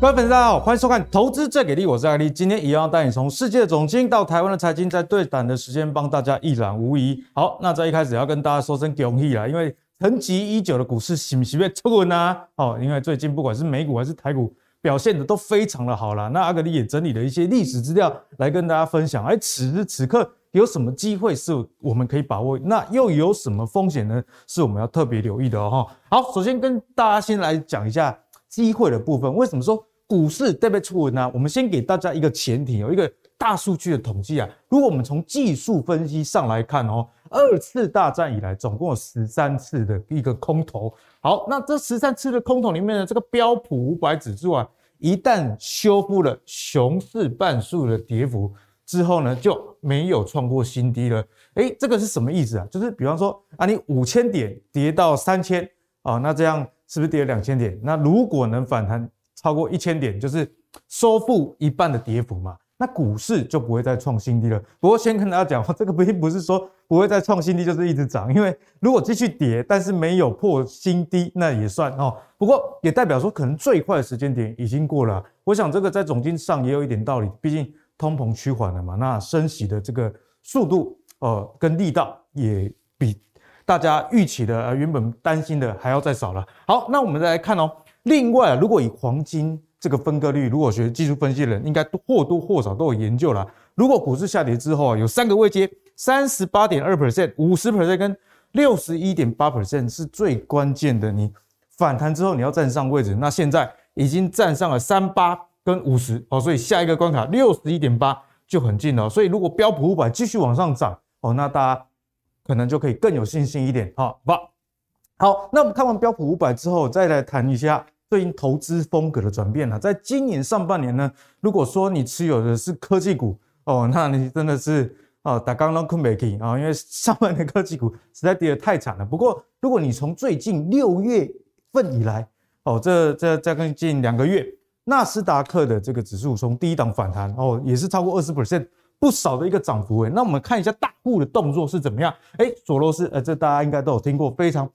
各位粉丝大家好，欢迎收看《投资最给力》，我是艾力。今天一样带你从世界的总经到台湾的财经，在对谈的时间帮大家一览无遗。好，那在一开始要跟大家说声恭喜啦，因为沉寂已久的股市是不是被出稳啊？哦，因为最近不管是美股还是台股表现的都非常的好啦。那阿格力也整理了一些历史资料来跟大家分享。而此时此刻有什么机会是我们可以把握？那又有什么风险呢？是我们要特别留意的哦。好，首先跟大家先来讲一下机会的部分。为什么说？股市特别出稳呢？我们先给大家一个前提，有一个大数据的统计啊。如果我们从技术分析上来看哦，二次大战以来总共有十三次的一个空头。好，那这十三次的空头里面呢，这个标普五百指数啊，一旦修复了熊市半数的跌幅之后呢，就没有创过新低了。诶，这个是什么意思啊？就是比方说啊，你五千点跌到三千啊，那这样是不是跌了两千点？那如果能反弹，超过一千点就是收复一半的跌幅嘛，那股市就不会再创新低了。不过先跟大家讲，这个并不是说不会再创新低就是一直涨，因为如果继续跌，但是没有破新低，那也算哦。不过也代表说，可能最快的时间点已经过了。我想这个在总经上也有一点道理，毕竟通膨趋缓了嘛，那升息的这个速度呃跟力道也比大家预期的原本担心的还要再少了。好，那我们再来看哦。另外，如果以黄金这个分割率，如果学技术分析的人，应该或多或少都有研究了。如果股市下跌之后啊，有三个位阶，三十八点二 percent、五十 percent 跟六十一点八 percent 是最关键的。你反弹之后，你要站上位置，那现在已经站上了三八跟五十哦，所以下一个关卡六十一点八就很近了。所以如果标普五百继续往上涨哦，那大家可能就可以更有信心一点。好，吧。好，那我们看完标普五百之后，再来谈一下对应投资风格的转变了。在今年上半年呢，如果说你持有的是科技股哦，那你真的是哦打刚刚困没起啊，因为上半年科技股实在跌得太惨了。不过，如果你从最近六月份以来哦，这这这跟近两个月，纳斯达克的这个指数从低档反弹哦，也是超过二十 percent，不少的一个涨幅诶。那我们看一下大户的动作是怎么样？诶，索罗斯，呃，这大家应该都有听过，非常。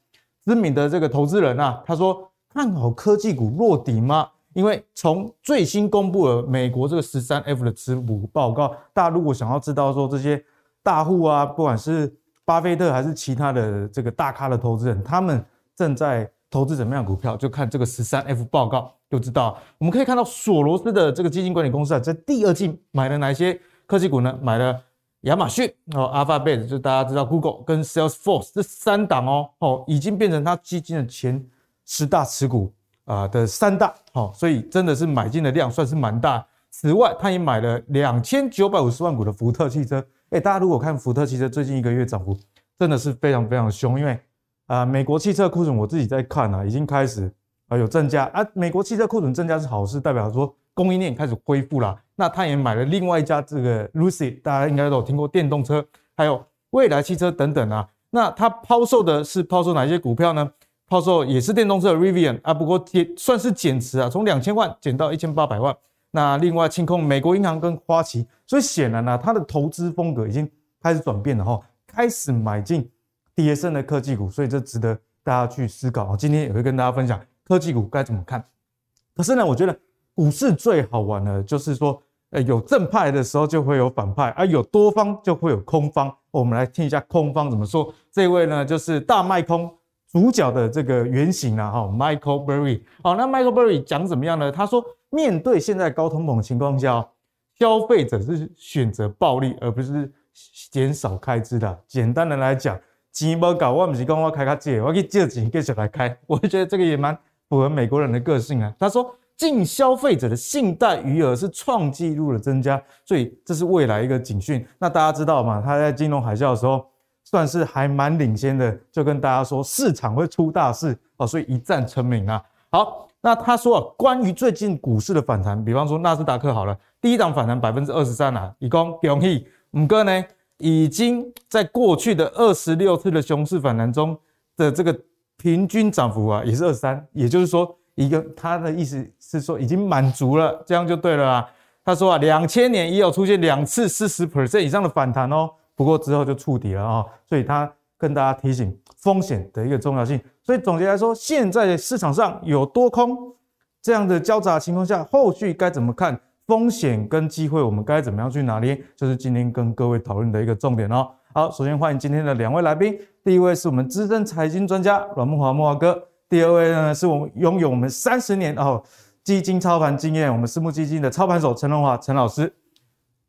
知名的这个投资人啊，他说看好科技股落底吗？因为从最新公布的美国这个十三 F 的持股报告，大家如果想要知道说这些大户啊，不管是巴菲特还是其他的这个大咖的投资人，他们正在投资怎么样股票，就看这个十三 F 报告就知道。我们可以看到索罗斯的这个基金管理公司啊，在第二季买了哪些科技股呢？买了。亚马逊哦，Alphabet 就大家知道，Google 跟 Salesforce 这三档哦哦，已经变成他基金的前十大持股啊的三大好，所以真的是买进的量算是蛮大。此外，他也买了两千九百五十万股的福特汽车。哎，大家如果看福特汽车最近一个月涨幅，真的是非常非常凶，因为啊，美国汽车库存我自己在看啊，已经开始啊有增加啊，美国汽车库存增加是好事，代表说。供应链开始恢复了，那他也买了另外一家这个 Lucy，大家应该都有听过电动车，还有蔚来汽车等等啊。那他抛售的是抛售哪些股票呢？抛售也是电动车 Rivian 啊，不过也算是减持啊，从两千万减到一千八百万。那另外清空美国银行跟花旗，所以显然呢、啊，他的投资风格已经开始转变了哈，开始买进跌升的科技股，所以这值得大家去思考。今天也会跟大家分享科技股该怎么看。可是呢，我觉得。股市最好玩的，就是说，呃，有正派的时候就会有反派，啊，有多方就会有空方。我们来听一下空方怎么说。这位呢，就是大卖空主角的这个原型啊，哈，Michael Berry。好，那 Michael Berry 讲怎么样呢？他说，面对现在高通膨情况下，消费者是选择暴利而不是减少开支的。简单的来讲，钱不搞，我不是讲我开卡借，我去借钱继续来开。我觉得这个也蛮符合美国人的个性啊。他说。净消费者的信贷余额是创纪录的增加，所以这是未来一个警讯。那大家知道吗？他在金融海啸的时候算是还蛮领先的，就跟大家说市场会出大事哦，所以一战成名啊。好，那他说啊，关于最近股市的反弹，比方说纳斯达克好了，第一档反弹百分之二十三啊，以公恭喜五哥呢，已经在过去的二十六次的熊市反弹中的这个平均涨幅啊，也是二十三，也就是说。一个他的意思是说已经满足了，这样就对了啊。他说啊，两千年也有出现两次四十 percent 以上的反弹哦，不过之后就触底了啊。所以他跟大家提醒风险的一个重要性。所以总结来说，现在市场上有多空这样的交杂情况下，后续该怎么看风险跟机会，我们该怎么样去拿捏，就是今天跟各位讨论的一个重点哦。好，首先欢迎今天的两位来宾，第一位是我们资深财经专家阮木华木华哥，第二位呢是我们拥有我们三十年哦基金操盘经验，我们私募基金的操盘手陈荣华陈老师。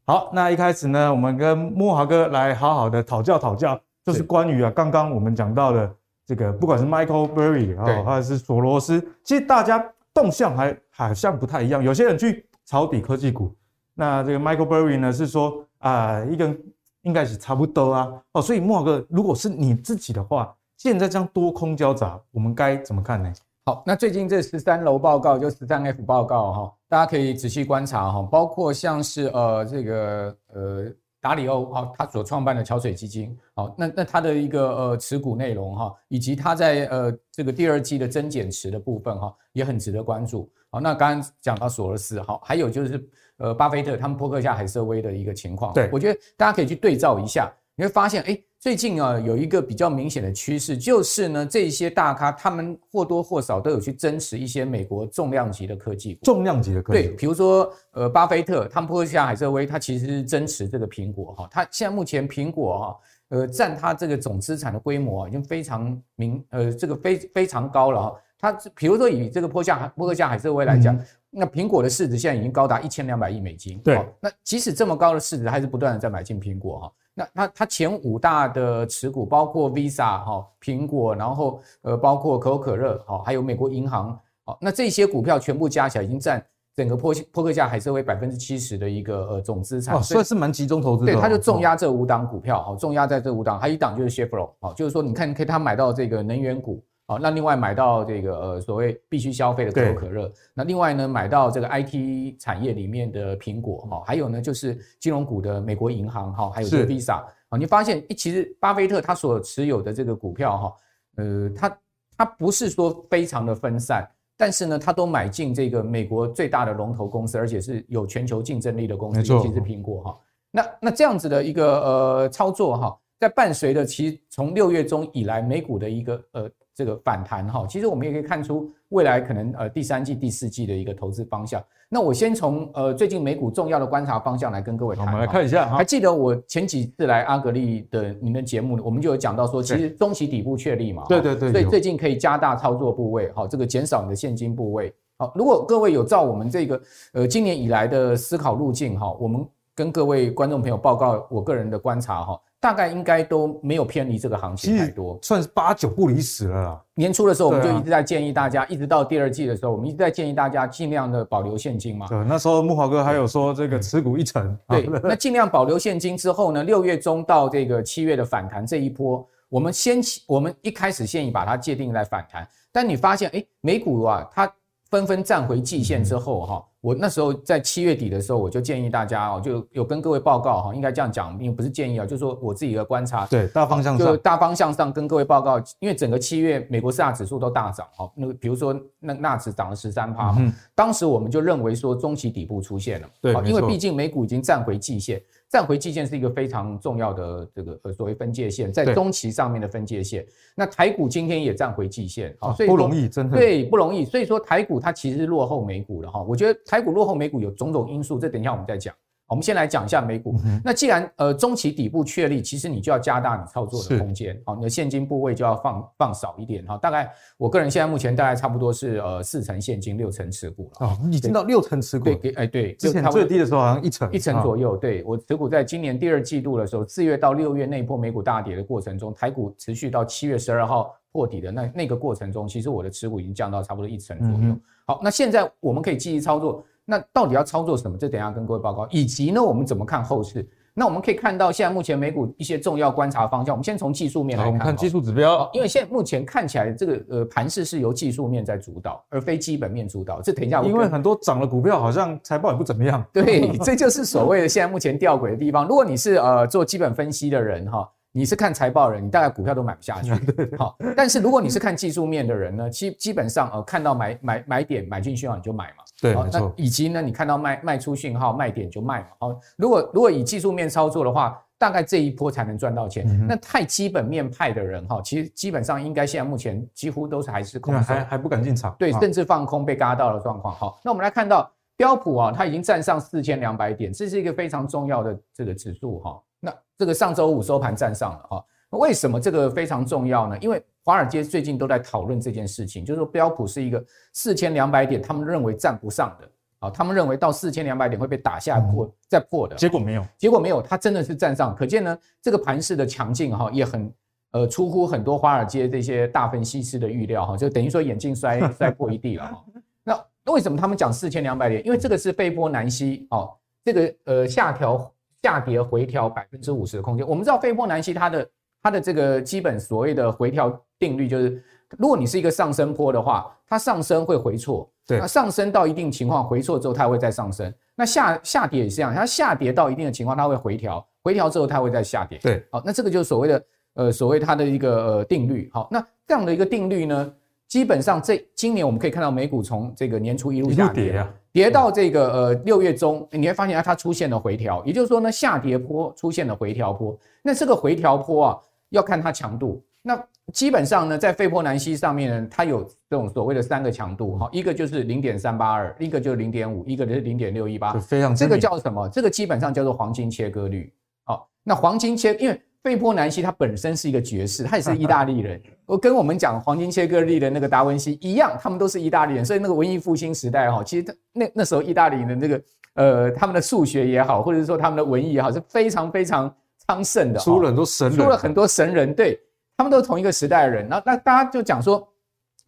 好，那一开始呢，我们跟慕驊哥来好好的讨教讨教，就是关于啊，刚刚我们讲到的这个，不管是 Michael Burry 啊，或者是索罗斯，其实大家动向还好像不太一样。有些人去抄底科技股，那这个 Michael Burry 呢是说啊、呃，一个应该是差不多啊。哦，所以慕驊哥，如果是你自己的话，现在这样多空交杂，我们该怎么看呢？好，那最近这十三楼报告就十三 F 报告哈，大家可以仔细观察哈，包括像是呃这个呃达里欧哈，他所创办的桥水基金，好，那那他的一个呃持股内容哈，以及他在呃这个第二季的增减持的部分哈，也很值得关注。好，那刚刚讲到索罗斯好，还有就是呃巴菲特他们波克下海瑟威的一个情况，对，我觉得大家可以去对照一下，你会发现哎。最近啊，有一个比较明显的趋势，就是呢，这些大咖他们或多或少都有去增持一些美国重量级的科技股。重量级的科技股，对，比如说呃，巴菲特，他们波克夏海瑟威，他其实是增持这个苹果哈，他现在目前苹果哈，呃，占他这个总资产的规模啊，已经非常明，呃，这个非非常高了哈。他比如说以这个波克夏波克夏海瑟威来讲，嗯、那苹果的市值现在已经高达一千两百亿美金。对，那即使这么高的市值，还是不断的在买进苹果哈。那它它前五大的持股包括 Visa 哈、苹果，然后呃包括可口可乐哈，还有美国银行，哦，那这些股票全部加起来已经占整个波波克夏海瑟威百分之七十的一个呃总资产，所以是蛮集中投资的。对，它就重压这五档股票，哦，重压在这五档，还有一档就是 Chevron，哦，就是说你看可以他买到这个能源股。好，那另外买到这个呃所谓必须消费的可口可乐，那另外呢买到这个 IT 产业里面的苹果哈，还有呢就是金融股的美国银行哈，还有这个 Visa 啊，你发现其实巴菲特他所持有的这个股票哈，呃，他他不是说非常的分散，但是呢他都买进这个美国最大的龙头公司，而且是有全球竞争力的公司，尤其是苹果哈。那那这样子的一个呃操作哈，在伴随着其实从六月中以来美股的一个呃。这个反弹哈，其实我们也可以看出未来可能呃第三季、第四季的一个投资方向。那我先从呃最近美股重要的观察方向来跟各位谈。我们来看一下，还记得我前几次来阿格力的您的节目，我们就有讲到说，其实中期底部确立嘛。对对对。所以最近可以加大操作部位，好，这个减少你的现金部位。好，如果各位有照我们这个呃今年以来的思考路径哈，我们跟各位观众朋友报告我个人的观察哈。大概应该都没有偏离这个行情太多，算是八九不离十了啦。年初的时候，我们就一直在建议大家，一直到第二季的时候，我们一直在建议大家尽量的保留现金嘛。对，那时候木华哥还有说这个持股一成。对，那尽量保留现金之后呢，六月中到这个七月的反弹这一波，我们先起，我们一开始先以把它界定在反弹，但你发现，哎，美股啊，它纷纷站回季线之后，哈。我那时候在七月底的时候，我就建议大家哦，就有跟各位报告哈，应该这样讲，并不是建议啊，就是说我自己的观察，对大方向上，就大方向上跟各位报告，因为整个七月美国四大指数都大涨哈，那个比如说那纳指涨了十三趴嘛，当时我们就认为说中期底部出现了，对，因为毕竟美股已经站回季线。站回季线是一个非常重要的这个呃所谓分界线，在中期上面的分界线。那台股今天也站回季线，啊，所以不容易，真的对不容易。所以说台股它其实是落后美股的哈。我觉得台股落后美股有种种因素，这等一下我们再讲。我们先来讲一下美股。那既然呃中期底部确立，其实你就要加大你操作的空间，好，你的现金部位就要放放少一点哈。大概我个人现在目前大概差不多是呃四成现金，六成持股了。哦，已经到六成持股。对，给哎对，之前最低的时候好像一成一成左右。对，我持股在今年第二季度的时候，四月到六月那一波美股大跌的过程中，台股持续到七月十二号破底的那那个过程中，其实我的持股已经降到差不多一成左右。好，那现在我们可以继续操作。那到底要操作什么？这等一下跟各位报告，以及呢，我们怎么看后市？那我们可以看到，现在目前美股一些重要观察方向，我们先从技术面来看。我们看技术指标，因为现在目前看起来这个呃盘势是由技术面在主导，而非基本面主导。这等一下，因为很多涨的股票好像财报也不怎么样。对，这就是所谓的现在目前吊诡的地方。如果你是呃做基本分析的人哈。你是看财报的人，你大概股票都买不下去。好，但是如果你是看技术面的人呢，基基本上呃看到买买买点买进去后你就买嘛。对，没错。以及呢，你看到卖卖出讯号卖点就卖嘛。好，如果如果以技术面操作的话，大概这一波才能赚到钱。嗯、那太基本面派的人哈，其实基本上应该现在目前几乎都是还是空手，还还不敢进场，对，甚至放空被嘎到的状况。好，那我们来看到标普啊，它已经站上四千两百点，这是一个非常重要的这个指数哈。那这个上周五收盘站上了哈，为什么这个非常重要呢？因为华尔街最近都在讨论这件事情，就是说标普是一个四千两百点，他们认为站不上的。啊，他们认为到四千两百点会被打下破，再破的。结果没有，结果没有，它真的是站上。可见呢，这个盘势的强劲哈，也很呃出乎很多华尔街这些大分析师的预料哈，就等于说眼镜摔 摔破一地了哈。那为什么他们讲四千两百点？因为这个是斐波南西哦，这个呃下调下跌回调百分之五十的空间。我们知道斐波南西它的它的这个基本所谓的回调定律就是。如果你是一个上升坡的话，它上升会回错，对，那上升到一定情况回错之后，它会再上升。那下下跌也是这样，它下跌到一定的情况，它会回调，回调之后它会再下跌。对，好，那这个就是所谓的呃所谓它的一个呃定律。好，那这样的一个定律呢，基本上这今年我们可以看到美股从这个年初一路下跌，跌，啊、跌到这个呃六月中，你会发现它出现了回调，也就是说呢，下跌坡出现了回调坡。那这个回调坡啊，要看它强度。那基本上呢，在费波南西上面呢，它有这种所谓的三个强度哈，一个就是零点三八二，一个就是零点五，一个就是零点六一八，非常这个叫什么？这个基本上叫做黄金切割率。好，那黄金切，因为费波南西它本身是一个爵士，他也是意大利人，我跟我们讲黄金切割率的那个达文西一样，他们都是意大利人，所以那个文艺复兴时代哈，其实那那时候意大利的那个呃，他们的数学也好，或者是说他们的文艺也好，是非常非常昌盛的，出了很多神人，出了很多神人，对。他们都是同一个时代的人，那那大家就讲说，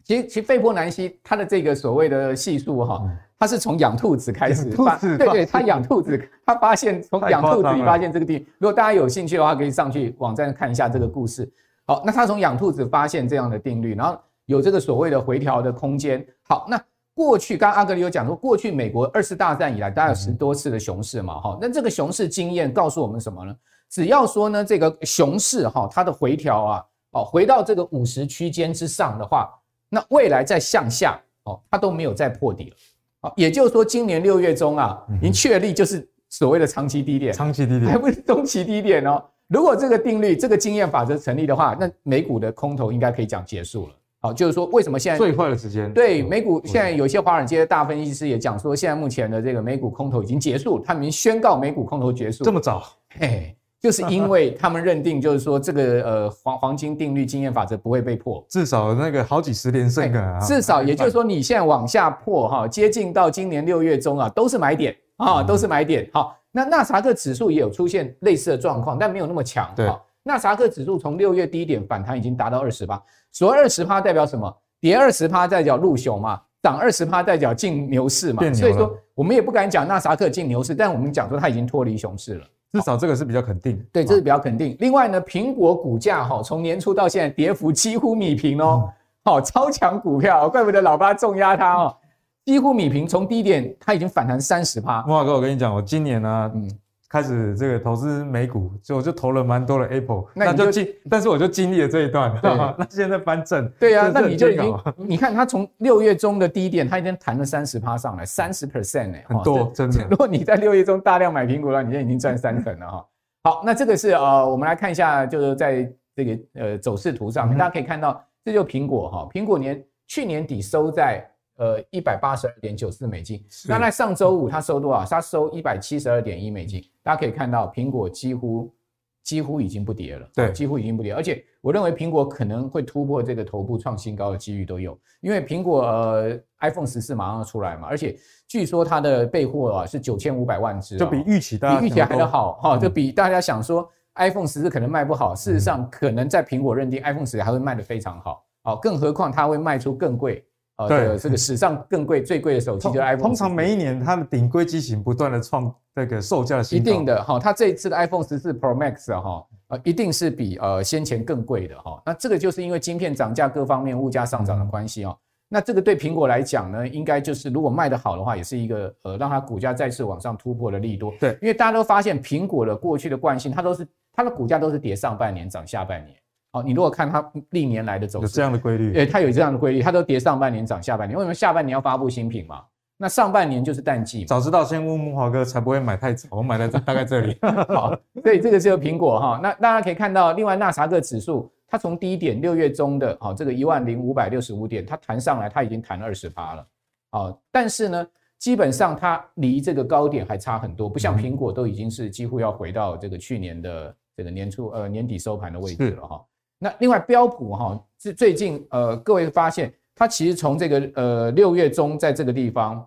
其实其实费波南西他的这个所谓的系数哈，他是从养兔子开始发，对对，他养兔子，他发现从养兔子里发现这个地，如果大家有兴趣的话，可以上去网站看一下这个故事。好，那他从养兔子发现这样的定律，然后有这个所谓的回调的空间。好，那过去刚刚阿格里有讲说，过去美国二次大战以来，大概有十多次的熊市嘛，哈，那这个熊市经验告诉我们什么呢？只要说呢，这个熊市哈，它的回调啊。哦，回到这个五十区间之上的话，那未来再向下哦，它都没有再破底了。好，也就是说，今年六月中啊，已经确立就是所谓的长期低点，长期低点还不是中期低点哦。如果这个定律、这个经验法则成立的话，那美股的空头应该可以讲结束了。好，就是说为什么现在最坏的时间？对，美股现在有些华尔街的大分析师也讲说，现在目前的这个美股空头已经结束，他们已经宣告美股空头结束。这么早？嘿。就是因为他们认定，就是说这个 呃黄黄金定律经验法则不会被破，至少那个好几十连胜啊，至少也就是说你现在往下破哈，接近到今年六月中啊，都是买点啊，都是买点。好，那纳斯达克指数也有出现类似的状况，但没有那么强。对，纳斯达克指数从六月低点反弹已经达到二十趴，所谓二十趴代表什么？跌二十趴代表入熊嘛，涨二十趴代表进牛市嘛。所以说我们也不敢讲纳斯达克进牛市，但我们讲说它已经脱离熊市了。至少这个是比较肯定，对，这是比较肯定。另外呢，苹果股价哈，从年初到现在跌幅几乎米平哦，好，超强股票，怪不得老爸重压它哦，几乎米平，从低点它已经反弹三十趴。莫华哥，我跟你讲，我今年呢，嗯。开始这个投资美股，就我就投了蛮多的 Apple，那就经，但是我就经历了这一段，对，那现在翻正，对啊，那你就已经，你看它从六月中的低点，它已经弹了三十趴上来，三十 percent 哎，很多，真的。如果你在六月中大量买苹果的话，你现在已经赚三成了哈。好，那这个是呃，我们来看一下，就是在这个呃走势图上面，大家可以看到，这就苹果哈，苹果年去年底收在。呃，一百八十二点九四美金。那在上周五，它收多少？它收一百七十二点一美金。大家可以看到，苹果几乎几乎已经不跌了，对，几乎已经不跌。而且，我认为苹果可能会突破这个头部创新高的机遇都有，因为苹果呃 iPhone 十四马上要出来嘛，而且据说它的备货啊是九千五百万只，就比预期大比预期还要好哈，就比大家想说 iPhone 十四可能卖不好，事实上可能在苹果认定 iPhone 十四还会卖得非常好，好，更何况它会卖出更贵。对，这个史上更贵、最贵的手机就是 iPhone。通常每一年它的顶规机型不断的创这个售价。一定的哈，它这一次的 iPhone 十四 Pro Max 哈，呃，一定是比呃先前更贵的哈。那这个就是因为晶片涨价、各方面物价上涨的关系哦。那这个对苹果来讲呢，应该就是如果卖得好的话，也是一个呃让它股价再次往上突破的利多。对，因为大家都发现苹果的过去的惯性，它都是它的股价都是跌上半年涨下半年。好，你如果看它历年来的走势，有这样的规律，对，它有这样的规律，它都跌上半年涨下半年。为什么下半年要发布新品嘛？那上半年就是淡季。早知道先问木华哥，才不会买太早。我买在大概这里。好，所以这个是苹果哈。那大家可以看到，另外纳斯达克指数，它从低点六月中的啊这个一万零五百六十五点，它弹上来，它已经弹了二十八了啊。但是呢，基本上它离这个高点还差很多，不像苹果都已经是几乎要回到这个去年的这个年初呃年底收盘的位置了哈。那另外标普哈是最近呃各位发现它其实从这个呃六月中在这个地方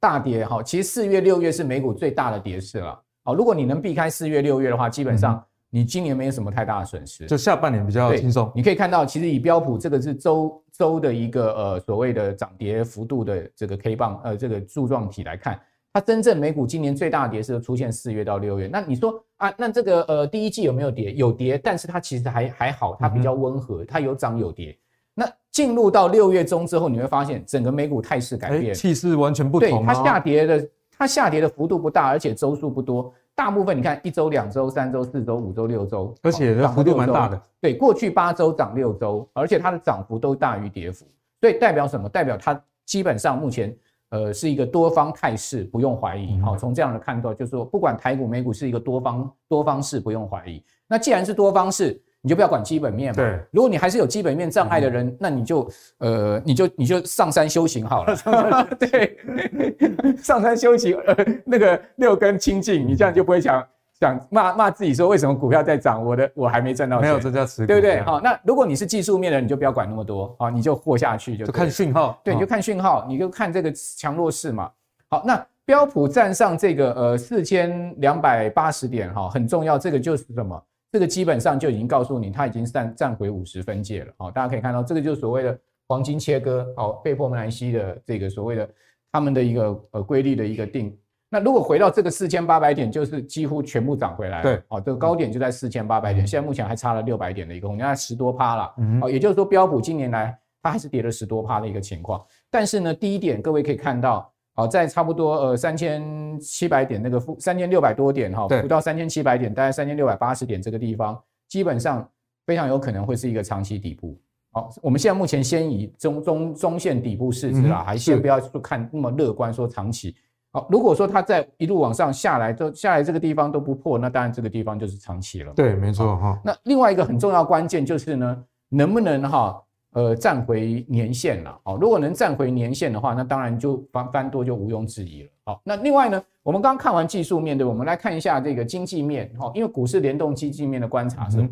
大跌哈，其实四月六月是美股最大的跌势了。好，如果你能避开四月六月的话，基本上你今年没有什么太大的损失，就下半年比较轻松。你可以看到，其实以标普这个是周周的一个呃所谓的涨跌幅度的这个 K 棒呃这个柱状体来看。它真正美股今年最大的跌是出现四月到六月，那你说啊，那这个呃第一季有没有跌？有跌，但是它其实还还好，它比较温和，它有涨有跌。那进入到六月中之后，你会发现整个美股态势改变，气势完全不同。对，它下跌的，它下跌的幅度不大，而且周数不多。大部分你看一周、两周、三周、四周、五周、六周，而且幅度蛮大的。对，过去八周涨六周，而且它的涨幅都大于跌幅，所以代表什么？代表它基本上目前。呃，是一个多方态势，不用怀疑。好，从这样的看到，就是说，不管台股、美股是一个多方多方式，不用怀疑。那既然是多方式，你就不要管基本面嘛。对。如果你还是有基本面障碍的人，嗯、那你就呃，你就你就上山修行好了。对，上山修行，呃，那个六根清净，你这样就不会想。想骂骂自己说，为什么股票在涨，我的我还没赚到钱，没有这叫持股，对不对？好，那如果你是技术面的，你就不要管那么多，好，你就活下去就，就看讯号，对，你就看讯号，你就看这个强弱势嘛。好，那标普站上这个呃四千两百八十点哈，很重要，这个就是什么？这个基本上就已经告诉你，它已经站站回五十分界了。好，大家可以看到，这个就是所谓的黄金切割，好，被迫门兰西的这个所谓的他们的一个呃规律的一个定。那如果回到这个四千八百点，就是几乎全部涨回来了。对，哦，这个高点就在四千八百点，现在目前还差了六百点的一个空间，十多趴了。哦，也就是说标普今年来它还是跌了十多趴的一个情况。但是呢，第一点各位可以看到，哦，在差不多呃三千七百点那个负三千六百多点哈，不到三千七百点，大概三千六百八十点这个地方，基本上非常有可能会是一个长期底部。好，我们现在目前先以中中中线底部市值啦，还先不要去看那么乐观说长期。好，如果说它在一路往上下来，都下来这个地方都不破，那当然这个地方就是长期了。对，没错哈。那另外一个很重要关键就是呢，能不能哈呃站回年线了？好，如果能站回年线的话，那当然就翻翻多就毋庸置疑了。好，那另外呢，我们刚刚看完技术面对，我们来看一下这个经济面哈，因为股市联动经济面的观察是。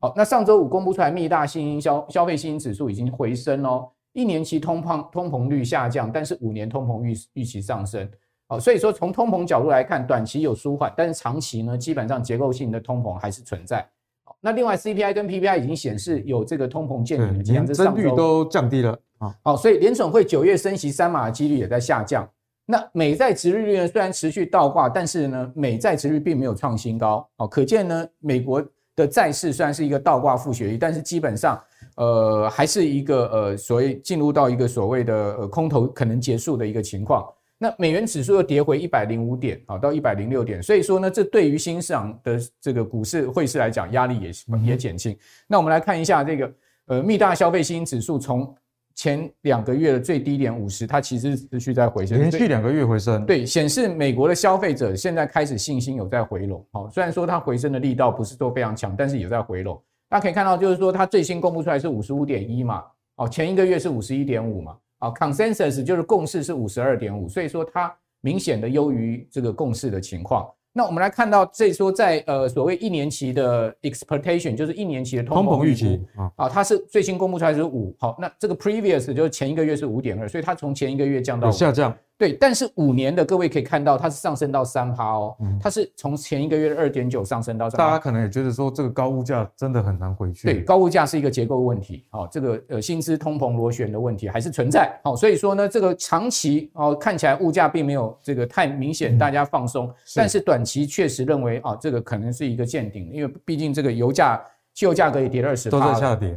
好，那上周五公布出来，密大新兴消消费信心指数已经回升哦，一年期通膨通膨率下降，但是五年通膨预预期上升。好，所以说从通膨角度来看，短期有舒缓，但是长期呢，基本上结构性的通膨还是存在。好，那另外 CPI 跟 PPI 已经显示有这个通膨见顶的迹象，年增率都降低了啊。好，所以联准会九月升息三码的几率也在下降。那美债值利率呢，虽然持续倒挂，但是呢，美债值率并没有创新高。哦，可见呢，美国的债市虽然是一个倒挂负血率，但是基本上呃还是一个呃所谓进入到一个所谓的呃空头可能结束的一个情况。那美元指数又跌回一百零五点，啊，到一百零六点，所以说呢，这对于新市场的这个股市汇市来讲，压力也也减轻。那我们来看一下这个呃，密大消费信心指数从前两个月的最低点五十，它其实持续在回升，连续两个月回升，对，显示美国的消费者现在开始信心有在回笼。好，虽然说它回升的力道不是说非常强，但是也在回笼。大家可以看到，就是说它最新公布出来是五十五点一嘛，哦，前一个月是五十一点五嘛。啊，consensus 就是共识是五十二点五，所以说它明显的优于这个共识的情况。那我们来看到，这说在呃所谓一年期的 expectation，就是一年期的通膨预期啊，它是最新公布出来是五。好，那这个 previous 就是前一个月是五点二，所以它从前一个月降到下降。对，但是五年的各位可以看到，它是上升到三趴哦，它是从前一个月的二点九上升到三。大家可能也觉得说，这个高物价真的很难回去。对，高物价是一个结构问题，好，这个呃薪资通膨螺旋的问题还是存在，好，所以说呢，这个长期哦看起来物价并没有这个太明显，大家放松，但是短期确实认为啊，这个可能是一个见顶，因为毕竟这个油价、汽油价格也跌了二十，都在下跌。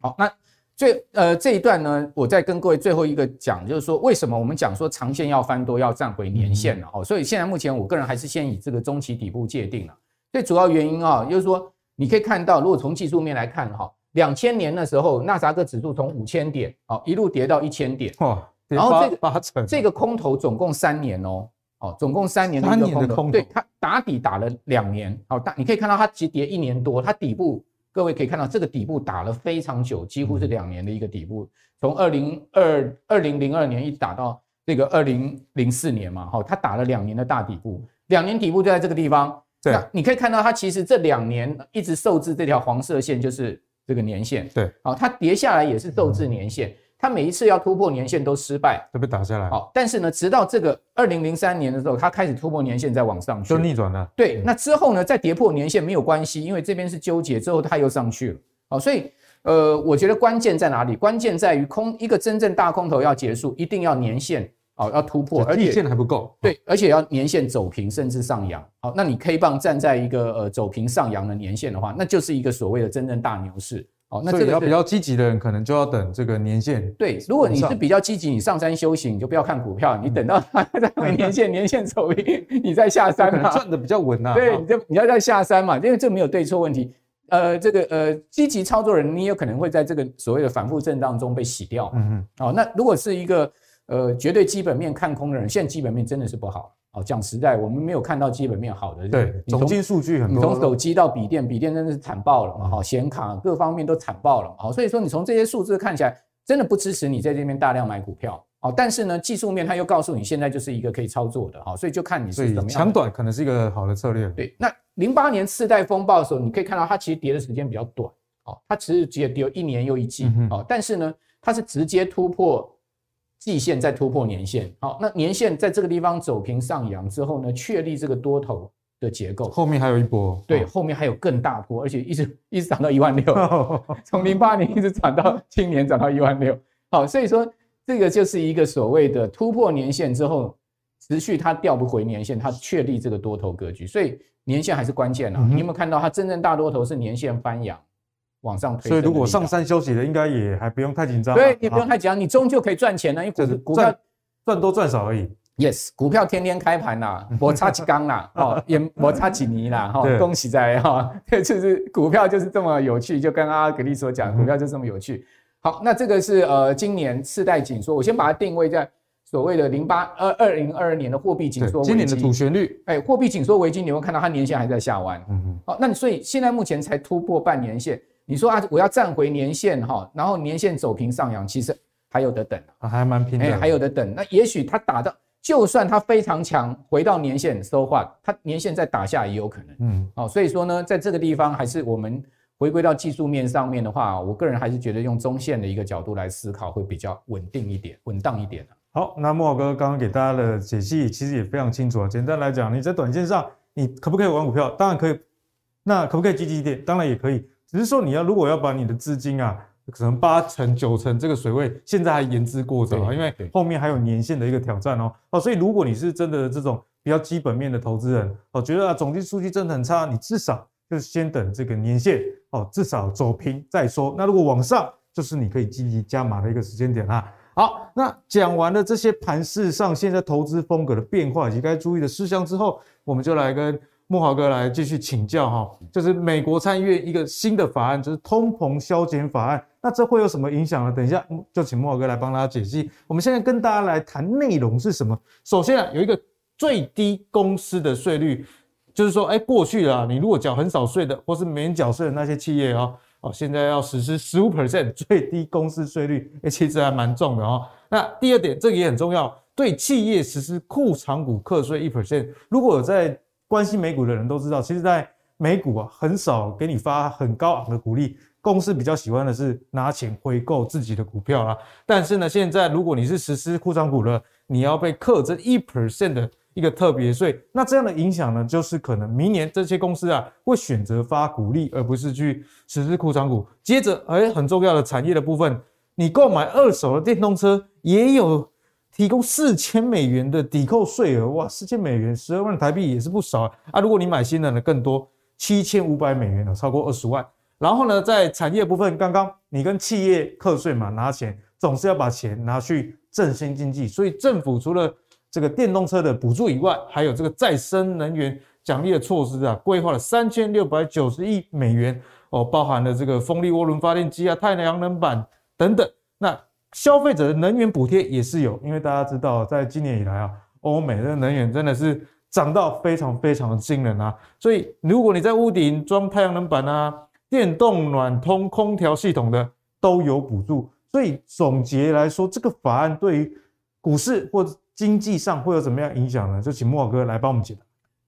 好，那。最呃这一段呢，我再跟各位最后一个讲，就是说为什么我们讲说长线要翻多要站回年线了哦。所以现在目前我个人还是先以这个中期底部界定了。最主要原因啊，就是说你可以看到，如果从技术面来看哈，两千年的时候纳斯达克指数从五千点哦一路跌到一千点，哇，然后这个这个空头总共三年哦，哦，总共三年的一个空头，对，它打底打了两年，好，大你可以看到它只跌一年多，它底部各位可以看到这个底部打了非常久，几乎是两年的一个底部，从二零二二零零二年一直打到这个二零零四年嘛，哈，它打了两年的大底部，两年底部就在这个地方，对，你可以看到它其实这两年一直受制这条黄色线就是这个年线，对，好，它跌下来也是受制年线。它每一次要突破年线都失败，都被打下来。好，但是呢，直到这个二零零三年的时候，它开始突破年线，再往上去，就逆转了。对，那之后呢，再跌破年线没有关系，因为这边是纠结，之后它又上去了。好，所以呃，我觉得关键在哪里？关键在于空一个真正大空头要结束，一定要年线好要突破，而且线还不够。对，而且要年线走平，甚至上扬。好，那你 K 棒站在一个呃走平上扬的年线的话，那就是一个所谓的真正大牛市。哦，那这个要比较积极的人，可能就要等这个年限。对，如果你是比较积极，你上山修行，你就不要看股票，你等到它 在年线年限走平，你再下山嘛，赚的比较稳呐。对，你就你要再下山嘛，因为这没有对错问题。呃，这个呃积极操作人，你有可能会在这个所谓的反复震荡中被洗掉。嗯嗯。哦，那如果是一个呃绝对基本面看空的人，现在基本面真的是不好。哦，讲实在，我们没有看到基本面好的。对，总经数据很多。你从手机到笔电，笔电真的是惨爆了嘛？哈，显卡各方面都惨爆了。好，所以说你从这些数字看起来，真的不支持你在这边大量买股票。哦，但是呢，技术面它又告诉你现在就是一个可以操作的。好，所以就看你是怎么样。长短可能是一个好的策略。对，那零八年次贷风暴的时候，你可以看到它其实跌的时间比较短。哦，它其实只跌一年又一季。哦，但是呢，它是直接突破。季线再突破年线，好，那年线在这个地方走平上扬之后呢，确立这个多头的结构。后面还有一波，对，后面还有更大波，而且一直一直涨到一万六，从零八年一直涨到 今年涨到一万六。好，所以说这个就是一个所谓的突破年线之后，持续它调不回年线，它确立这个多头格局。所以年线还是关键啊！你有没有看到它真正大多头是年线翻扬？往上推，所以如果上山休息的，应该也还不用太紧张。对，你不用太紧张，你终究可以赚钱的，因为股股票赚多赚少而已。Yes，股票天天开盘啦，摩擦几缸啦，哦，也摩擦几泥啦，哈，恭喜在哈，这 就是股票就是这么有趣，就跟阿格力所讲，股票就这么有趣。好，那这个是呃今年次贷紧缩，我先把它定位在所谓的零八二二零二二年的货币紧缩。今年的主旋律，哎，货币紧缩危机，你会看到它年线还在下弯。嗯嗯。好，那你所以现在目前才突破半年线。你说啊，我要站回年线哈，然后年线走平上扬，其实还有的等啊，还蛮拼的，还有的等。那也许它打到，就算它非常强，回到年线收话，它年线再打下也有可能。嗯，好，所以说呢，在这个地方还是我们回归到技术面上面的话，我个人还是觉得用中线的一个角度来思考会比较稳定一点，稳当一点。好，那慕驊哥刚刚给大家的解析其实也非常清楚啊。简单来讲，你在短线上你可不可以玩股票？当然可以。那可不可以积极一点？当然也可以。只是说，你要如果要把你的资金啊，可能八成九成这个水位，现在还言之过早啊，因为后面还有年限的一个挑战哦。哦，所以如果你是真的这种比较基本面的投资人，哦，觉得啊总经数据真的很差，你至少就是先等这个年限哦，至少走平再说。那如果往上，就是你可以积极加码的一个时间点啊。好，那讲完了这些盘势上现在投资风格的变化以及该注意的事项之后，我们就来跟。木华哥来继续请教哈，就是美国参议院一个新的法案，就是通膨削减法案，那这会有什么影响呢？等一下就请木华哥来帮大家解析。我们现在跟大家来谈内容是什么？首先啊，有一个最低公司的税率，就是说，哎，过去啊，你如果缴很少税的，或是免缴税的那些企业啊，哦，现在要实施十五 percent 最低公司税率，哎，其实还蛮重的哦。那第二点，这个也很重要，对企业实施库藏股课税一 percent，如果有在关心美股的人都知道，其实，在美股啊，很少给你发很高昂的股利，公司比较喜欢的是拿钱回购自己的股票啊。但是呢，现在如果你是实施库藏股了，你要被课这一 percent 的一个特别税，那这样的影响呢，就是可能明年这些公司啊，会选择发股利，而不是去实施库藏股。接着，哎，很重要的产业的部分，你购买二手的电动车也有。提供四千美元的抵扣税额，哇，四千美元，十二万台币也是不少啊！啊如果你买新的呢，更多，七千五百美元了，超过二十万。然后呢，在产业部分，刚刚你跟企业课税嘛，拿钱总是要把钱拿去振兴经济，所以政府除了这个电动车的补助以外，还有这个再生能源奖励的措施啊，规划了三千六百九十亿美元哦，包含了这个风力涡轮发电机啊、太阳能板等等。消费者的能源补贴也是有，因为大家知道，在今年以来啊，欧美的能源真的是涨到非常非常的惊人啊！所以如果你在屋顶装太阳能板啊，电动暖通空调系统的都有补助。所以总结来说，这个法案对于股市或经济上会有怎么样影响呢？就请莫哥来帮我们解答。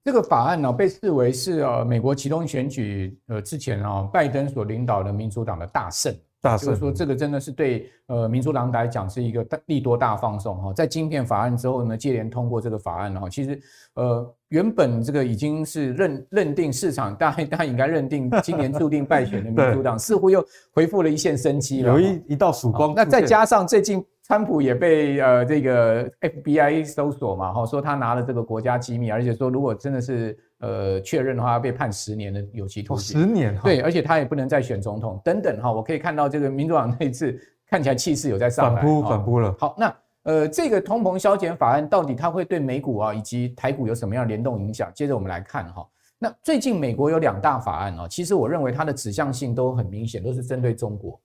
这个法案呢，被视为是呃美国期中选举呃之前啊，拜登所领导的民主党的大胜。就是说这个真的是对呃民主党来讲是一个大利多大放送哈。在晶片法案之后呢，接连通过这个法案哈，其实呃原本这个已经是认认定市场，大家大家应该认定今年注定败选的民主党，似乎又恢复了一线生机了，有一一道曙光。那再加上最近。川普也被呃这个 FBI 搜索嘛，哈，说他拿了这个国家机密，而且说如果真的是呃确认的话，要被判十年的有期徒刑。十年，对，而且他也不能再选总统，等等哈。我可以看到这个民主党那一次看起来气势有在上来，反扑反扑了。好，那呃这个通膨削减法案到底它会对美股啊以及台股有什么样联动影响？接着我们来看哈，那最近美国有两大法案哦，其实我认为它的指向性都很明显，都是针对中国。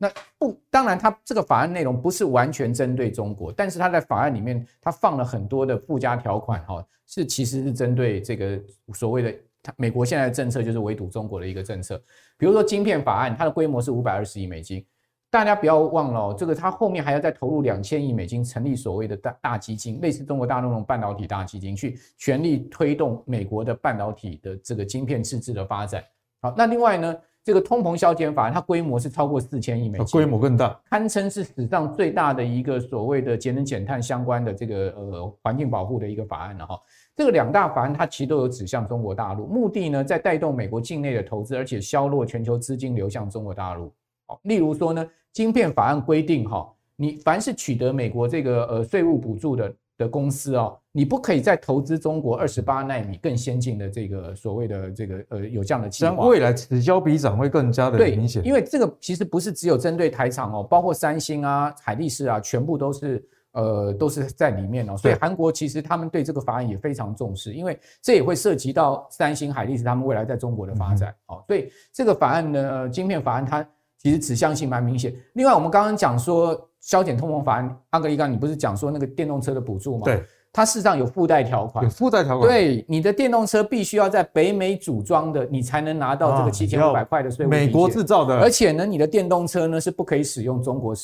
那不，当然，它这个法案内容不是完全针对中国，但是它在法案里面，它放了很多的附加条款，哈，是其实是针对这个所谓的美国现在的政策，就是围堵中国的一个政策。比如说晶片法案，它的规模是五百二十亿美金，大家不要忘了，这个它后面还要再投入两千亿美金，成立所谓的大大基金，类似中国大陆那种半导体大基金，去全力推动美国的半导体的这个晶片自制的发展。好，那另外呢？这个通膨削减法案，它规模是超过四千亿美金，规模更大，堪称是史上最大的一个所谓的节能减碳相关的这个呃环境保护的一个法案了哈。这个两大法案它其实都有指向中国大陆，目的呢在带动美国境内的投资，而且削弱全球资金流向中国大陆。好，例如说呢，晶片法案规定哈，你凡是取得美国这个呃税务补助的。的公司哦，你不可以再投资中国二十八纳米更先进的这个所谓的这个呃有这样的计划，未来此消彼长会更加的明显。因为这个其实不是只有针对台厂哦，包括三星啊、海力士啊，全部都是呃都是在里面哦。所以韩国其实他们对这个法案也非常重视，因为这也会涉及到三星、海力士他们未来在中国的发展哦。所以这个法案呢，呃，晶片法案它其实指向性蛮明显。另外，我们刚刚讲说。削减通膨法案，阿格力刚，你不是讲说那个电动车的补助吗？对，它事实上有附带条款，有附带条款。对，你的电动车必须要在北美组装的，你才能拿到这个七千五百块的税务。美国制造的，而且呢，你的电动车呢是不可以使用中国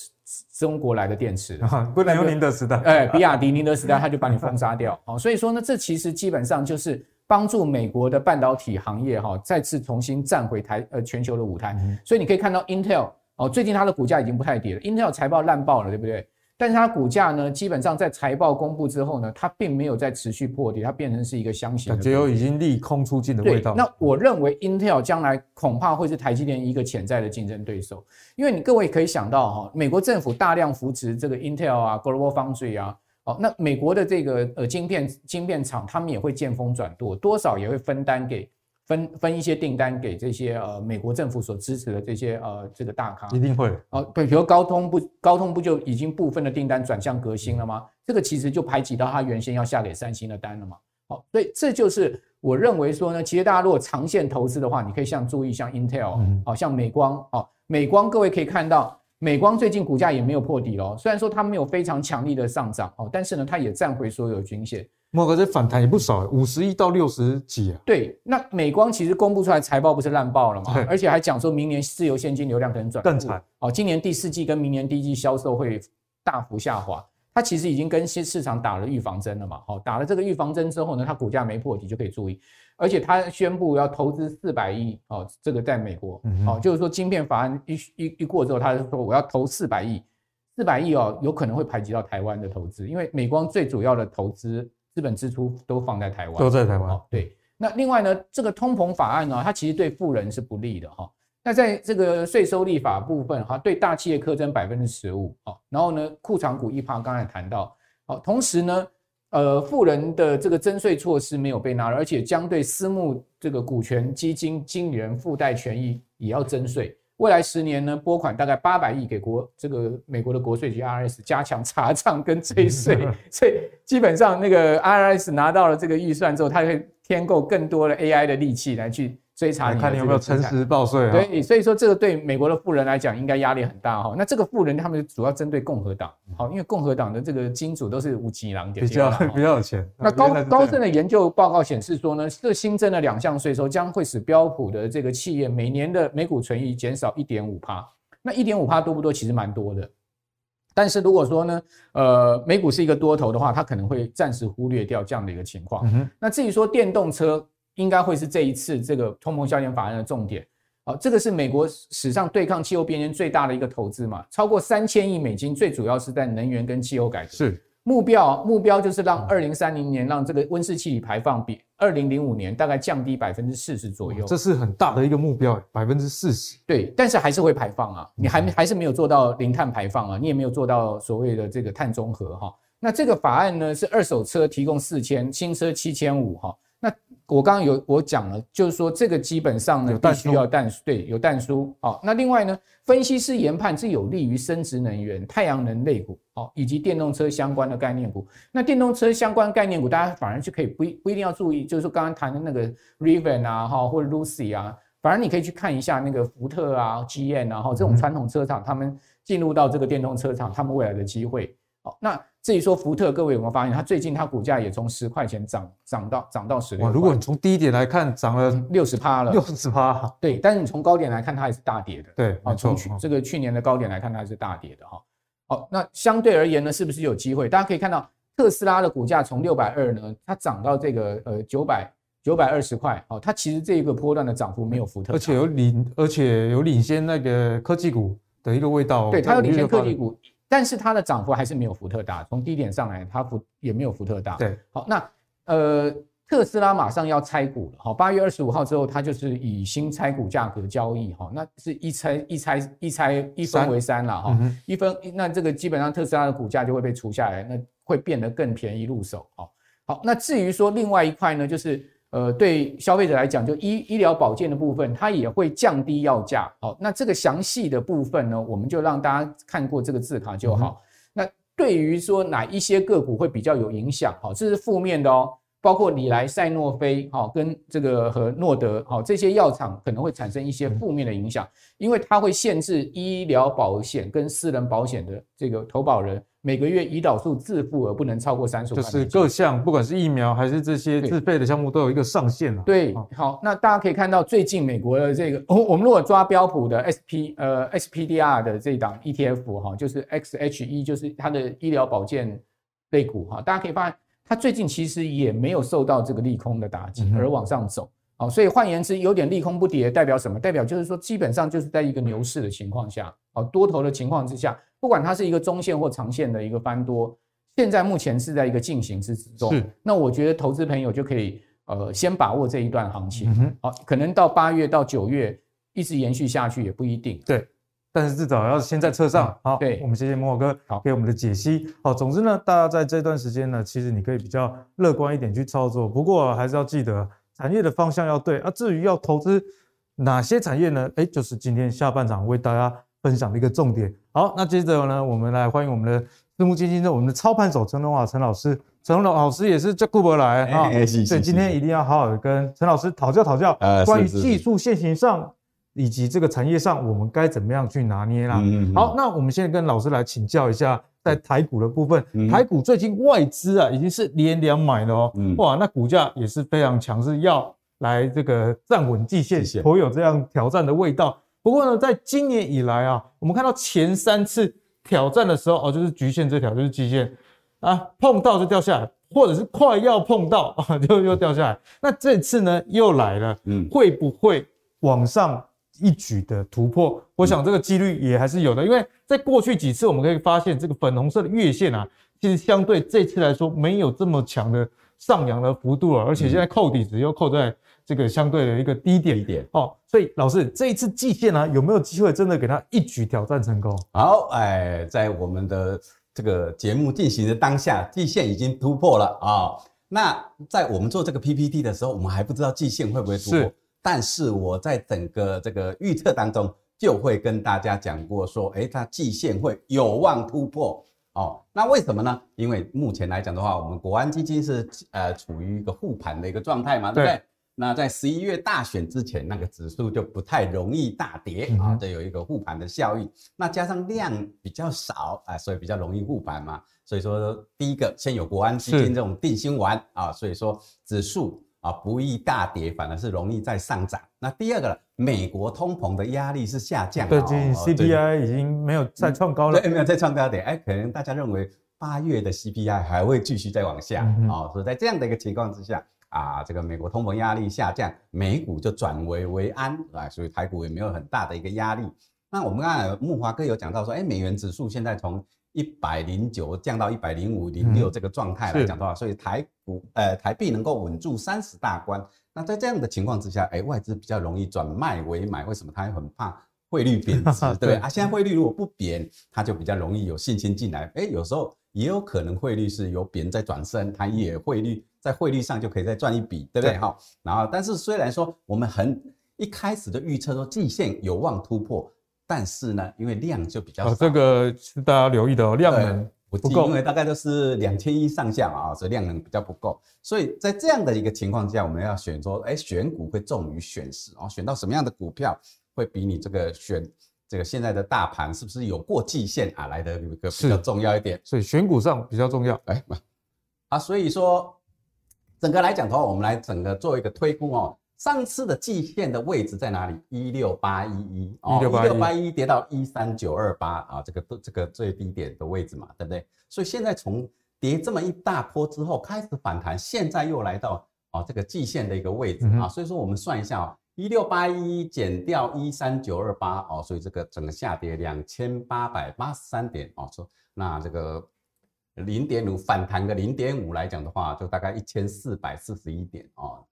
中国来的电池的，不能用宁德时代。哎，比亚迪、宁德时代，他就把你封杀掉。好，所以说呢，这其实基本上就是帮助美国的半导体行业哈，再次重新站回台呃全球的舞台。所以你可以看到 Intel。哦，最近它的股价已经不太跌了，Intel 财报烂爆了，对不对？但是它股价呢，基本上在财报公布之后呢，它并没有再持续破底，它变成是一个箱型，感觉有已经利空出尽的味道。那我认为 Intel 将来恐怕会是台积电一个潜在的竞争对手，因为你各位可以想到哈，美国政府大量扶持这个 Intel 啊，Global Foundry 啊，哦，那美国的这个呃晶片晶片厂，他们也会见风转舵，多少也会分担给。分分一些订单给这些呃美国政府所支持的这些呃这个大咖，一定会哦，比如高通不高通不就已经部分的订单转向革新了吗？这个其实就排挤到他原先要下给三星的单了嘛。好，所以这就是我认为说呢，其实大家如果长线投资的话，你可以像注意像 Intel，好像美光哦，美光各位可以看到，美光最近股价也没有破底喽，虽然说它没有非常强力的上涨哦，但是呢，它也站回所有均线。莫哥这反弹也不少，五十亿到六十几啊。对，那美光其实公布出来财报不是烂爆了吗？而且还讲说明年自由现金流量可能转更惨。哦，今年第四季跟明年第一季销售会大幅下滑。它其实已经跟市场打了预防针了嘛。好，打了这个预防针之后呢，它股价没破底就可以注意。而且他宣布要投资四百亿哦，这个在美国，哦，就是说晶片法案一一一过之后，他就说我要投四百亿，四百亿哦，有可能会排挤到台湾的投资，因为美光最主要的投资。资本支出都放在台湾，都在台湾。对，那另外呢，这个通膨法案呢，它其实对富人是不利的哈。那在这个税收立法部分哈，对大企业课征百分之十五，然后呢，库藏股一趴，刚才谈到，好，同时呢，呃，富人的这个征税措施没有被纳入，而且将对私募这个股权基金经理人附带权益也要征税。未来十年呢，拨款大概八百亿给国这个美国的国税局 IRS 加强查账跟 追税，所以基本上那个 IRS 拿到了这个预算之后，他会添购更多的 AI 的利器来去追查你，看你有没有诚实报税啊。对，所以说这个对美国的富人来讲，应该压力很大哈。那这个富人他们主要针对共和党，好，因为共和党的这个金主都是五级狼，比 较比较有钱。那高高盛的研究报告显示说呢，这新增的两项税收将会使标普的这个企业每年的每股存益减少一点五趴。那一点五趴多不多？其实蛮多的。但是如果说呢，呃，美股是一个多头的话，它可能会暂时忽略掉这样的一个情况。嗯、那至于说电动车，应该会是这一次这个通膨削减法案的重点。好，这个是美国史上对抗气候变迁最大的一个投资嘛，超过三千亿美金，最主要是在能源跟气候改革。是。目标目标就是让二零三零年让这个温室气体排放比二零零五年大概降低百分之四十左右，这是很大的一个目标，百分之四十。对，但是还是会排放啊，你还还是没有做到零碳排放啊，你也没有做到所谓的这个碳中和哈。那这个法案呢是二手车提供四千，新车七千五哈。我刚刚有我讲了，就是说这个基本上呢，必须要但书，对，有淡书。好，那另外呢，分析师研判是有利于生殖能源、太阳能类股，好，以及电动车相关的概念股。那电动车相关概念股，大家反而就可以不不一定要注意，就是说刚刚谈的那个 Rivian 啊，哈，或者 Lucy 啊，反而你可以去看一下那个福特啊、GM 啊，哈，这种传统车厂，他们进入到这个电动车厂，他们未来的机会。好，那。至于说福特，各位有没有发现，它最近它股价也从十块钱涨涨到涨到十六块。如果你从低点来看，涨了六十趴了。六十趴，对。但是你从高点来看，它也是大跌的。对，啊，从去这个去年的高点来看，它还是大跌的哈。好，那相对而言呢，是不是有机会？大家可以看到特斯拉的股价从六百二呢，它涨到这个呃九百九百二十块。哦，它其实这一个波段的涨幅没有福特，而且有领，而且有领先那个科技股的一个味道。对，它有领先科技股。但是它的涨幅还是没有福特大，从低点上来，它幅也没有福特大。对，好，那呃，特斯拉马上要拆股了，好，八月二十五号之后，它就是以新拆股价格交易，哈，那是一拆一拆一拆一分为三了，哈，一分，那这个基本上特斯拉的股价就会被除下来，那会变得更便宜入手，好，好，那至于说另外一块呢，就是。呃，对消费者来讲，就医医疗保健的部分，它也会降低药价。好，那这个详细的部分呢，我们就让大家看过这个字卡就好。那对于说哪一些个股会比较有影响？好，这是负面的哦，包括礼来、赛诺菲，好，跟这个和诺德，好，这些药厂可能会产生一些负面的影响，因为它会限制医疗保险跟私人保险的这个投保人。每个月胰岛素自付额不能超过三十万，就是各项不管是疫苗还是这些自费的项目都有一个上限了。对，好，那大家可以看到最近美国的这个，我们如果抓标普的 SP 呃 SPDR 的这档 ETF 哈，就是 XHE，就是它的医疗保健类股哈，大家可以发现它最近其实也没有受到这个利空的打击而往上走。好，所以换言之，有点利空不跌，代表什么？代表就是说基本上就是在一个牛市的情况下，好，多头的情况之下。不管它是一个中线或长线的一个翻多，现在目前是在一个进行之中。是，那我觉得投资朋友就可以呃先把握这一段行情。嗯、好，可能到八月到九月一直延续下去也不一定。对，但是至少要先在车上。好，对，我们谢谢慕驊哥好给我们的解析。好，总之呢，大家在这段时间呢，其实你可以比较乐观一点去操作。不过还是要记得产业的方向要对啊。至于要投资哪些产业呢？哎，就是今天下半场为大家分享的一个重点。好，那接着呢，我们来欢迎我们的私募基金的我们的操盘手陈荣华陈老师。陈荣老师也是叫顾伯来啊，所以今天一定要好好的跟陈老师讨教讨教，关于技术线型上以及这个产业上，我们该怎么样去拿捏啦。好，那我们现在跟老师来请教一下，在台股的部分，台股最近外资啊已经是连两买了哦，哇，那股价也是非常强势，要来这个站稳季线，颇有这样挑战的味道。不过呢，在今年以来啊，我们看到前三次挑战的时候哦，就是局限这条就是基线啊，碰到就掉下来，或者是快要碰到 啊，就又掉下来。那这次呢又来了，嗯，会不会往上一举的突破？我想这个几率也还是有的，因为在过去几次我们可以发现，这个粉红色的月线啊，其实相对这次来说没有这么强的上扬的幅度了，而且现在扣底值又扣在。这个相对的一个低点一点哦，所以老师这一次季线呢，有没有机会真的给他一举挑战成功？好，哎，在我们的这个节目进行的当下，季线已经突破了啊、哦。那在我们做这个 PPT 的时候，我们还不知道季线会不会突破，是但是我在整个这个预测当中就会跟大家讲过说，哎，它季线会有望突破哦。那为什么呢？因为目前来讲的话，我们国安基金是呃处于一个护盘的一个状态嘛，对不对？那在十一月大选之前，那个指数就不太容易大跌啊，这有一个护盘的效应。那加上量比较少啊，所以比较容易护盘嘛。所以说，第一个先有国安基金这种定心丸啊，所以说指数啊不易大跌，反而是容易再上涨。那第二个，美国通膨的压力是下降，对，最近 CPI 已经没有再创高了，对，没有再创高点。哎，可能大家认为八月的 CPI 还会继续再往下哦，所以在这样的一个情况之下。啊，这个美国通膨压力下降，美股就转危为安啊，所以台股也没有很大的一个压力。那我们刚才木华哥有讲到说，哎，美元指数现在从一百零九降到一百零五零六这个状态来讲的话，所以台股呃台币能够稳住三十大关。那在这样的情况之下，哎，外资比较容易转卖为买，为什么？他很怕汇率贬值，对啊，现在汇率如果不贬，他就比较容易有信心进来。哎，有时候也有可能汇率是由贬再转升，它也汇率。在汇率上就可以再赚一笔，对不对？好，然后但是虽然说我们很一开始就预测说季线有望突破，但是呢，因为量就比较少，哦、这个是大家留意的哦，量能不够，因为大概都是两千亿上下嘛，所以量能比较不够。所以在这样的一个情况下，我们要选说，哎，选股会重于选时哦，选到什么样的股票会比你这个选这个现在的大盘是不是有过季线啊来的一个比较重要一点？所以选股上比较重要。哎，啊，所以说。整个来讲的话，我们来整个做一个推估哦。上次的季线的位置在哪里？一六八一一哦，一六八一一跌到一三九二八啊，这个这个最低点的位置嘛，对不对？所以现在从跌这么一大波之后开始反弹，现在又来到啊这个季线的一个位置啊，所以说我们算一下啊，一六八一一减掉一三九二八哦，所以这个整个下跌两千八百八十三点哦，说那这个。零点五反弹个零点五来讲的话，就大概一千四百四十一点哦。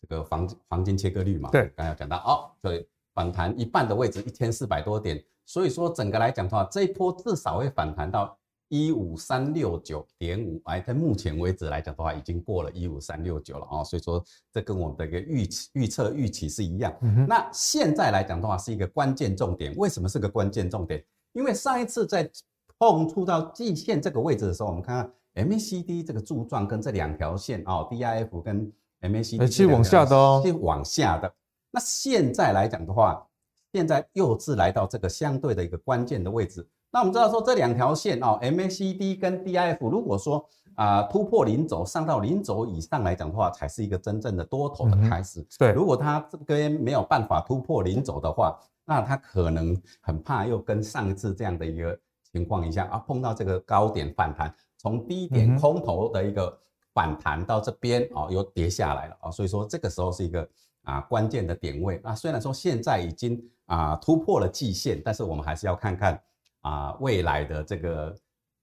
这个黄黄金切割率嘛，对，刚才讲到哦，对，反弹一半的位置一千四百多点，所以说整个来讲的话，这一波至少会反弹到一五三六九点五，哎，在目前为止来讲的话，已经过了一五三六九了哦，所以说这跟我们的一个预期预测预期是一样。嗯、那现在来讲的话，是一个关键重点，为什么是个关键重点？因为上一次在碰触到季线这个位置的时候，我们看看 MACD 这个柱状跟这两条线哦，DIF 跟 MACD 是往下的哦，是往下的。那现在来讲的话，现在又是来到这个相对的一个关键的位置。那我们知道说这两条线哦，MACD 跟 DIF，如果说啊、呃、突破零轴上到零轴以上来讲的话，才是一个真正的多头的开始。嗯、对，如果它这边没有办法突破零轴的话，那它可能很怕又跟上一次这样的一个。情况一下啊，碰到这个高点反弹，从低点空头的一个反弹到这边哦，又跌下来了啊，所以说这个时候是一个啊关键的点位。那虽然说现在已经啊突破了季线，但是我们还是要看看啊未来的这个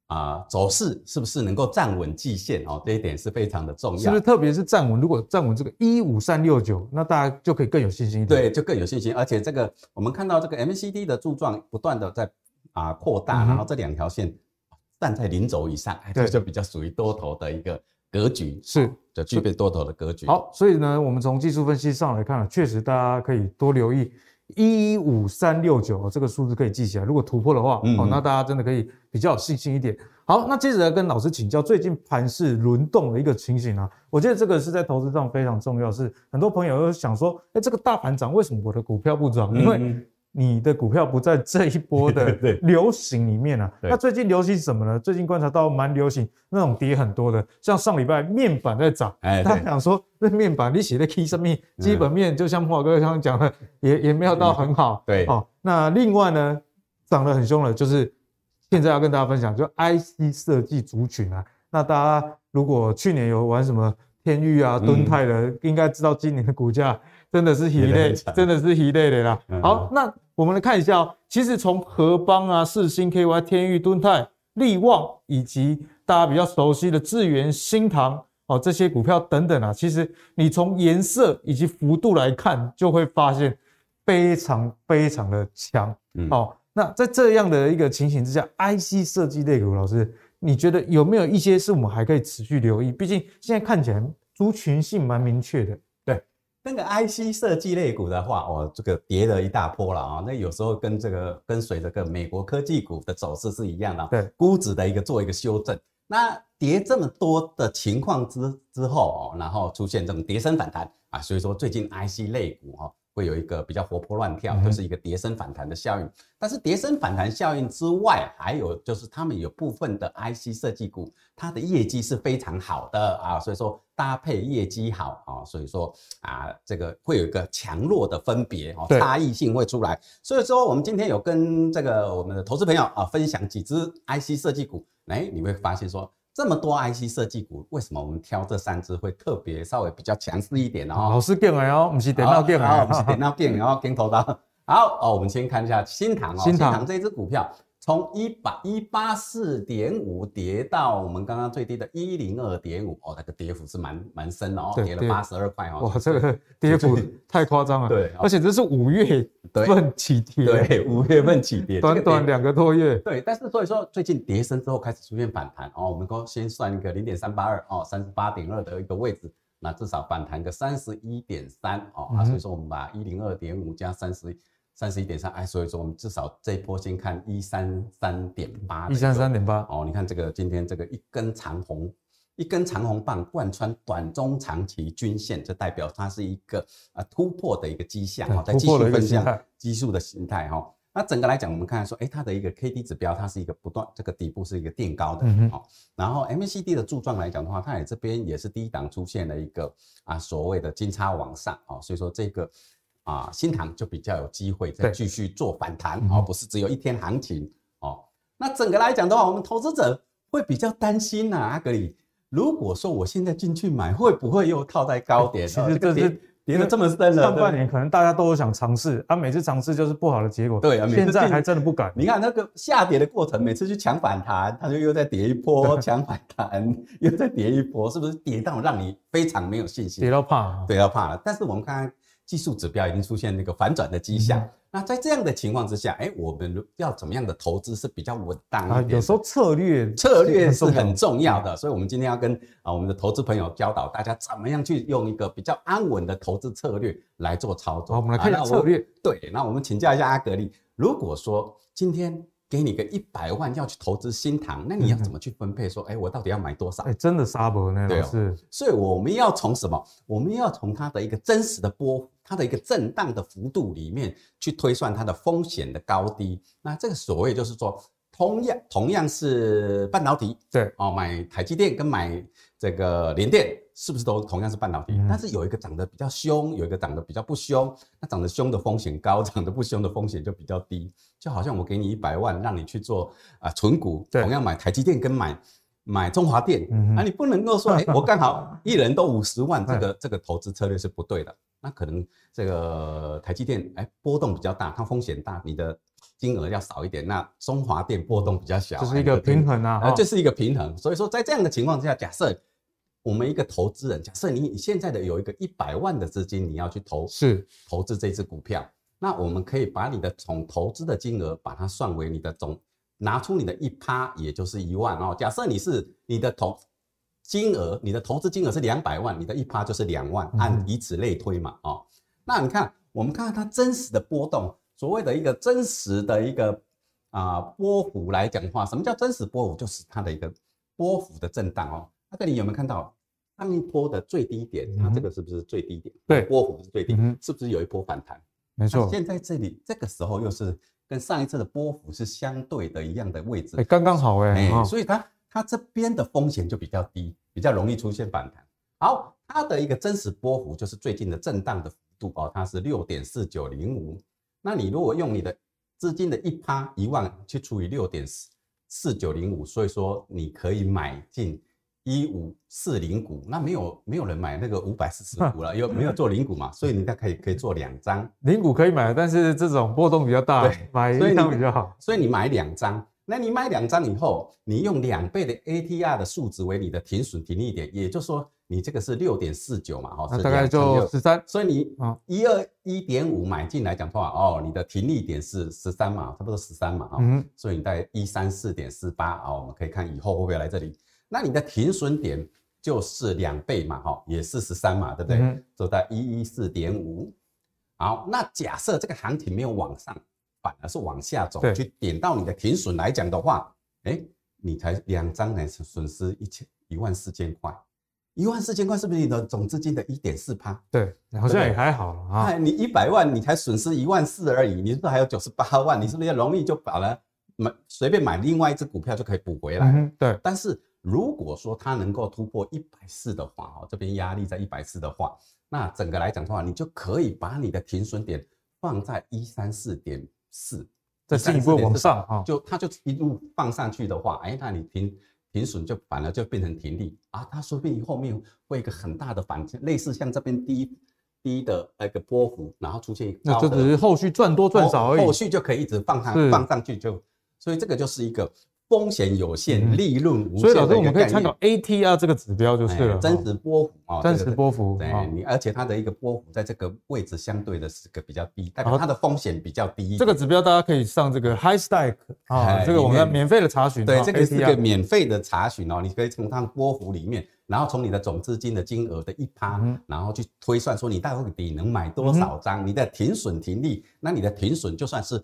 啊走势是不是能够站稳季线哦，这一点是非常的重要。是不是特别是站稳？如果站稳这个一五三六九，那大家就可以更有信心一点。对，就更有信心。而且这个我们看到这个 MACD 的柱状不断的在。啊，扩大，然后这两条线站在零轴以上，这、嗯、就比较属于多头的一个格局，是就具备多头的格局。好，所以呢，我们从技术分析上来看，确实大家可以多留意一五三六九这个数字可以记起来。如果突破的话，嗯、那大家真的可以比较有信心一点。好，那接着来跟老师请教最近盘势轮动的一个情形啊，我觉得这个是在投资上非常重要，是很多朋友都想说，哎，这个大盘涨，为什么我的股票不涨？因为、嗯你的股票不在这一波的 流行里面啊，那最近流行什么呢？最近观察到蛮流行那种跌很多的，像上礼拜面板在涨，哎，他想说那面板你写的 K 上面基本面就像慕驊哥刚刚讲的，也也没有到很好，对，哦，那另外呢涨得很凶的，就是现在要跟大家分享，就 IC 设计族群啊，那大家如果去年有玩什么天域啊、敦泰的，应该知道今年的股价真的是疲累，真的是疲累的啦。好，那。我们来看一下哦，其实从合邦啊、世星、KY、天域、敦泰、力旺，以及大家比较熟悉的智源、新唐哦这些股票等等啊，其实你从颜色以及幅度来看，就会发现非常非常的强。嗯，好，那在这样的一个情形之下，IC 设计类股，老师你觉得有没有一些是我们还可以持续留意？毕竟现在看起来族群性蛮明确的。那个 IC 设计类股的话，哦，这个跌了一大波了啊。那有时候跟这个跟随这个美国科技股的走势是一样的，对，估值的一个做一个修正。那跌这么多的情况之之后哦，然后出现这种跌升反弹啊，所以说最近 IC 类股哈。会有一个比较活泼乱跳，就是一个跌升反弹的效应。但是跌升反弹效应之外，还有就是他们有部分的 IC 设计股，它的业绩是非常好的啊，所以说搭配业绩好啊，所以说啊，这个会有一个强弱的分别哦，差异性会出来。所以说我们今天有跟这个我们的投资朋友啊分享几只 IC 设计股，哎，你会发现说。这么多 IC 设计股，为什么我们挑这三只会特别稍微比较强势一点呢？哦，老师讲的哦，不是电脑讲的，不是电脑讲，然后跟头刀。好哦，我们先看一下新塘哦，新塘这只股票。从一百一八四点五跌到我们刚刚最低的一零二点五，哦，那个跌幅是蛮蛮深的哦，跌了八十二块哦。哇，这个跌幅 太夸张了。对，而且这是五月 份起跌，对，五月份起跌，短短两个多月。对，但是所以说最近跌升之后开始出现反弹哦，我们说先算一个零点三八二哦，三十八点二的一个位置，那至少反弹个三十一点三哦，啊，所以说我们把一零二点五加三十。三十一点三，哎，所以说我们至少这一波先看一三三点八，一三三点八哦，你看这个今天这个一根长红，一根长红棒贯穿短中长期均线，这代表它是一个啊突破的一个迹象哈，在技术分项技术的形态哈。那整个来讲，我们看说，哎，它的一个 K D 指标，它是一个不断这个底部是一个垫高的哦，然后 M A C D 的柱状来讲的话，它也这边也是低档出现了一个啊所谓的金叉往上哦，所以说这个。啊，新塘就比较有机会再继续做反弹哦，不是只有一天行情哦。那整个来讲的话，我们投资者会比较担心呐、啊，阿格里，如果说我现在进去买，会不会又套在高点？其实这是跌得这么深了。上半年可能大家都有想尝试，啊，每次尝试就是不好的结果。对啊，现在还真的不敢。你看那个下跌的过程，每次去抢反弹，它就又再跌一波，抢反弹又再跌一波，是不是跌到让你非常没有信心？跌到怕，跌到怕了。但是我们看看。技术指标已经出现那个反转的迹象，嗯、那在这样的情况之下，哎，我们要怎么样的投资是比较稳当一点？有时候策略策略是很重要的，所以我们今天要跟啊我们的投资朋友教导大家怎么样去用一个比较安稳的投资策略来做操作。好，我们来看一下策略。对，那我们请教一下阿格力，如果说今天。给你个一百万要去投资新塘，那你要怎么去分配？说，哎，我到底要买多少？哎，真的杀不呢？对、哦，是。所以我们要从什么？我们要从它的一个真实的波，它的一个震荡的幅度里面去推算它的风险的高低。那这个所谓就是说。同样同样是半导体，对哦，买台积电跟买这个联电是不是都同样是半导体？嗯、但是有一个涨得比较凶，有一个涨得比较不凶。那涨得凶的风险高，涨得不凶的风险就比较低。就好像我给你一百万，让你去做啊存股，同样买台积电跟买买中华电，嗯、啊，你不能够说，哎，我刚好一人都五十万，这个这个投资策略是不对的。那可能这个台积电哎波动比较大，它风险大，你的。金额要少一点，那中华电波动比较小，这是一个平衡啊，呃，这是一个平衡。所以说，在这样的情况之下，假设我们一个投资人，假设你现在的有一个一百万的资金，你要去投是投资这支股票，那我们可以把你的总投资的金额把它算为你的总，拿出你的一趴，也就是一万哦。假设你是你的投金额，你的投资金额是两百万，你的一趴就是两万，按以此类推嘛，哦。那你看，我们看看它真实的波动。所谓的一个真实的一个啊波幅来讲的话，什么叫真实波幅？就是它的一个波幅的震荡哦。那这里有没有看到上一波的最低点？它这个是不是最低点？对，波幅是最低，是不是有一波反弹？没错。现在这里这个时候又是跟上一次的波幅是相对的一样的位置，哎，刚刚好哎，所以它它这边的风险就比较低，比较容易出现反弹。好，它的一个真实波幅就是最近的震荡的幅度哦，它是六点四九零五。那你如果用你的资金的一趴一万去除以六点四四九零五，所以说你可以买进一五四零股。那没有没有人买那个五百四十股了，因为没有做零股嘛，所以你大概可以可以做两张零股可以买，但是这种波动比较大，对，买一张比较好。所以你买两张，那你买两张以后，你用两倍的 ATR 的数值为你的停损停利点，也就是说。你这个是六点四九嘛，哈，大概就十三，所以你一二一点五买进来讲的话，哦，你的停利点是十三嘛，差不多十三嘛，嗯，所以你在一三四点四八，啊，我们可以看以后会不会来这里，那你的停损点就是两倍嘛，哈，也是十三嘛，对不对？就在一一四点五，好，那假设这个行情没有往上，反而是往下走，去点到你的停损来讲的话，哎。你才两张呢，损失一千一万四千块，一万四千块是不是你的总资金的一点四趴？对，好像也还好了啊。你一百万你才损失一万四而已，你是不是还有九十八万？你是不是容易就把它买随便买另外一只股票就可以补回来？嗯、对。但是如果说它能够突破一百四的话，哦，这边压力在一百四的话，那整个来讲的话，你就可以把你的停损点放在一三四点四。再进一步往上啊，就它就一路放上去的话，哎，那你停停损就反而就变成停利啊，它说不定后面会一个很大的反弹，类似像这边低低的那个波幅，然后出现一个，那就只是后续赚多赚少而已，后续就可以一直放上放上去就，所以这个就是一个。风险有限，利润无限。所以老师，我们可以参考 ATR 这个指标就是了，真实波幅啊，真实波幅。对你，而且它的一个波幅在这个位置相对的是个比较低，代表它的风险比较低。这个指标大家可以上这个 High Stack 啊，这个我们免费的查询。对，这个是一个免费的查询哦，你可以从它的波幅里面，然后从你的总资金的金额的一趴，然后去推算说你到底能买多少张，你的停损停利，那你的停损就算是。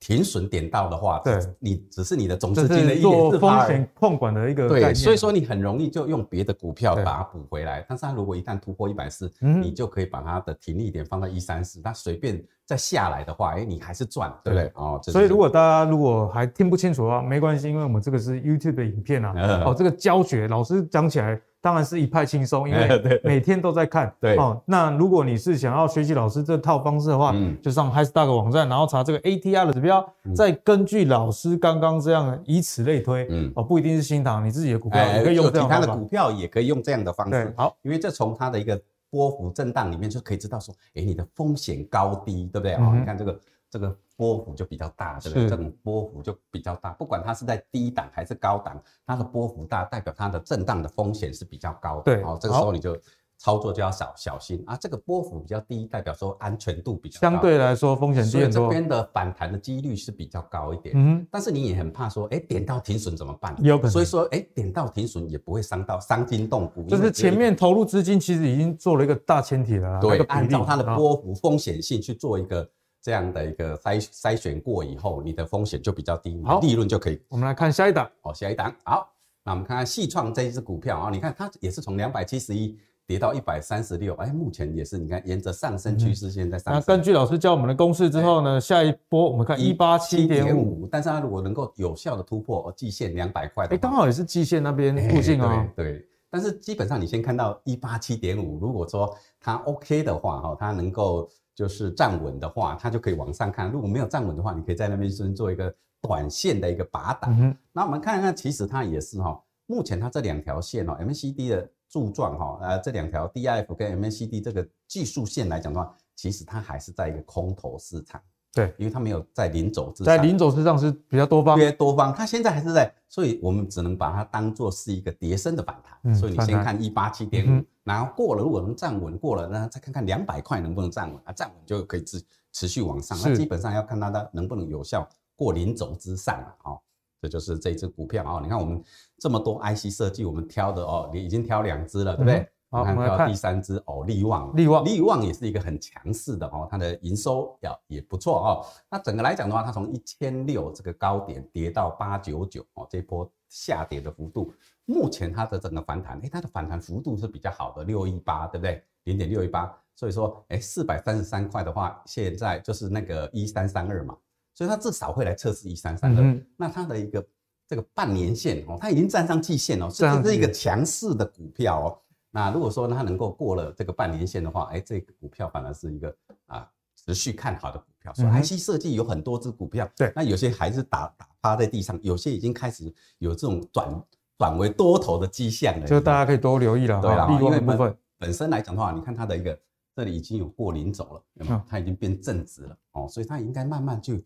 停损点到的话，对，你只是你的总资金的一点四趴。风险控管的一个对，所以说你很容易就用别的股票把它补回来。但是它如果一旦突破一百四，你就可以把它的停利点放到一三四，它随便再下来的话，哎，你还是赚，对不对？哦，所以如果大家如果还听不清楚的话，没关系，因为我们这个是 YouTube 的影片啊，哦，这个教学老师讲起来。当然是一派轻松，因为 每天都在看。对哦，那如果你是想要学习老师这套方式的话，嗯，就上 HiStock 网站，然后查这个 ATR 的指标，嗯、再根据老师刚刚这样，以此类推。嗯，哦，不一定是新塘，你自己的股票也可以用这样的方法。其他的股票也可以用这样的方式。好，因为这从它的一个波幅震荡里面就可以知道说，哎，你的风险高低，对不对？哦、嗯，你看这个。这个波幅就比较大，对不对？这种波幅就比较大，不管它是在低档还是高档，它的波幅大，代表它的震荡的风险是比较高的。对，好，这个时候你就操作就要少小心啊。这个波幅比较低，代表说安全度比较高，相对来说风险低很多。这边的反弹的几率是比较高一点。嗯，但是你也很怕说，哎，点到停损怎么办？有可能。所以说，哎，点到停损也不会伤到伤筋动骨。就是前面投入资金其实已经做了一个大前提了，对，按照它的波幅风险性去做一个。这样的一个筛筛选过以后，你的风险就比较低，好，利润就可以。我们来看下一档，哦，下一档，好，那我们看看细创这一支股票啊，你看它也是从两百七十一跌到一百三十六，哎，目前也是你看沿着上升趋势线在上升。那根据老师教我们的公式之后呢，下一波我们看一八七点五，但是它如果能够有效的突破季线两百块，哎，刚好也是季线那边附近哦。对，但是基本上你先看到一八七点五，如果说它 OK 的话，哈，它能够。就是站稳的话，它就可以往上看；如果没有站稳的话，你可以在那边先做一个短线的一个拔档。嗯、那我们看看，其实它也是哈，目前它这两条线哦，MACD 的柱状哈，呃，这两条 DIF 跟 MACD 这个技术线来讲的话，其实它还是在一个空头市场。对，因为它没有在零走之上，在零走之上是比较多方，约多方，它现在还是在，所以我们只能把它当做是一个跌升的反弹。嗯、所以你先看一八七点五，然后过了，如果能站稳过了，那再看看两百块能不能站稳啊？站稳就可以持持续往上。那基本上要看它的能不能有效过零走之上了。好，这就是这只股票啊。你看我们这么多 IC 设计，我们挑的哦，你已经挑两只了，对不对？嗯好，我们看到第三只哦，利旺，利旺，利旺也是一个很强势的哦，它的营收要也不错哦。那整个来讲的话，它从一千六这个高点跌到八九九哦，这波下跌的幅度，目前它的整个反弹，诶，它的反弹幅度是比较好的，六一八，对不对？零点六一八，所以说，诶，四百三十三块的话，现在就是那个一三三二嘛，所以它至少会来测试一三三二。那它的一个这个半年线哦，它已经站上季线哦，这是一个强势的股票哦。那如果说它能够过了这个半年线的话，哎，这个股票反而是一个啊持续看好的股票。所以 IC 设计有很多只股票，对，那有些还是打打趴在地上，有些已经开始有这种转转为多头的迹象了。就大家可以多留意了。对啊，因为部分本身来讲的话，你看它的一个这里已经有过零轴了，有没有？它已经变正值了哦，所以它应该慢慢就啊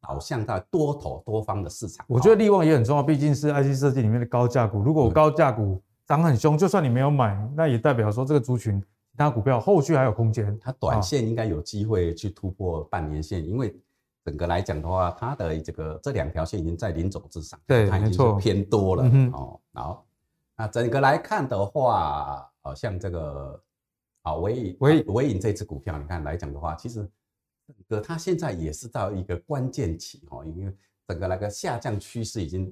导向到多头多方的市场。我觉得利旺也很重要，毕竟是 IC 设计里面的高价股。如果高价股涨很凶，就算你没有买，那也代表说这个族群其他股票后续还有空间。它短线应该有机会去突破半年线，因为整个来讲的话，它的这个这两条线已经在零轴之上，对，它已经是偏多了哦。好，那整个来看的话，好像这个啊，纬颖纬纬颖这只股票，你看来讲的话，其实它现在也是到一个关键期哦，因为整个那个下降趋势已经。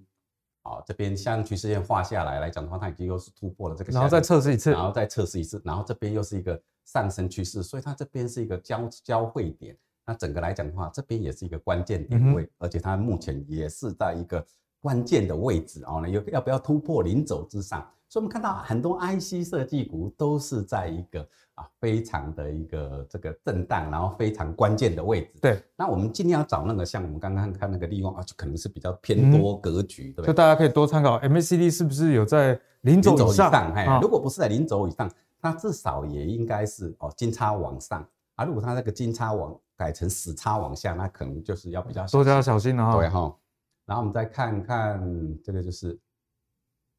好，这边下降趋势线画下来来讲的话，它已经又是突破了这个，然后再测试一次，然后再测试一次，然后这边又是一个上升趋势，所以它这边是一个交交汇点。那整个来讲的话，这边也是一个关键点位，嗯、而且它目前也是在一个关键的位置哦。那要要不要突破零轴之上？所以我们看到很多 IC 设计股都是在一个啊非常的一个这个震荡，然后非常关键的位置。对，那我们尽量要找那个像我们刚刚看那个利用啊，就可能是比较偏多格局，嗯、对不对？就大家可以多参考 MACD 是不是有在零轴以上？哎，哦、如果不是在零轴以上，那至少也应该是哦金叉往上啊。如果它那个金叉往改成死叉往下，那可能就是要比较多加小心了哈。对哈，然后我们再看看这个就是。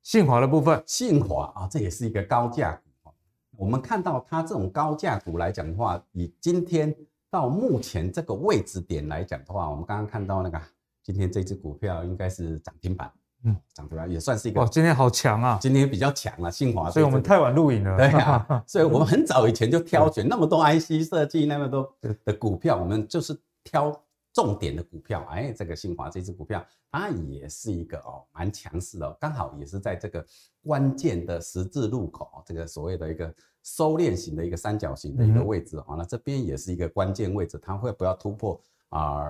信华的部分，信华啊，这也是一个高价股。我们看到它这种高价股来讲的话，以今天到目前这个位置点来讲的话，我们刚刚看到那个今天这只股票应该是涨停板，嗯，涨停板也算是一个。哇，今天好强啊！今天比较强啊，信华。所以我们太晚录影了。对啊，所以我们很早以前就挑选那么多 IC 设计那么多的股票，我们就是挑。重点的股票，哎，这个新华这支股票，它也是一个哦，蛮强势的哦，刚好也是在这个关键的十字路口，这个所谓的一个收敛型的一个三角形的一个位置啊，那这边也是一个关键位置，它会不要突破啊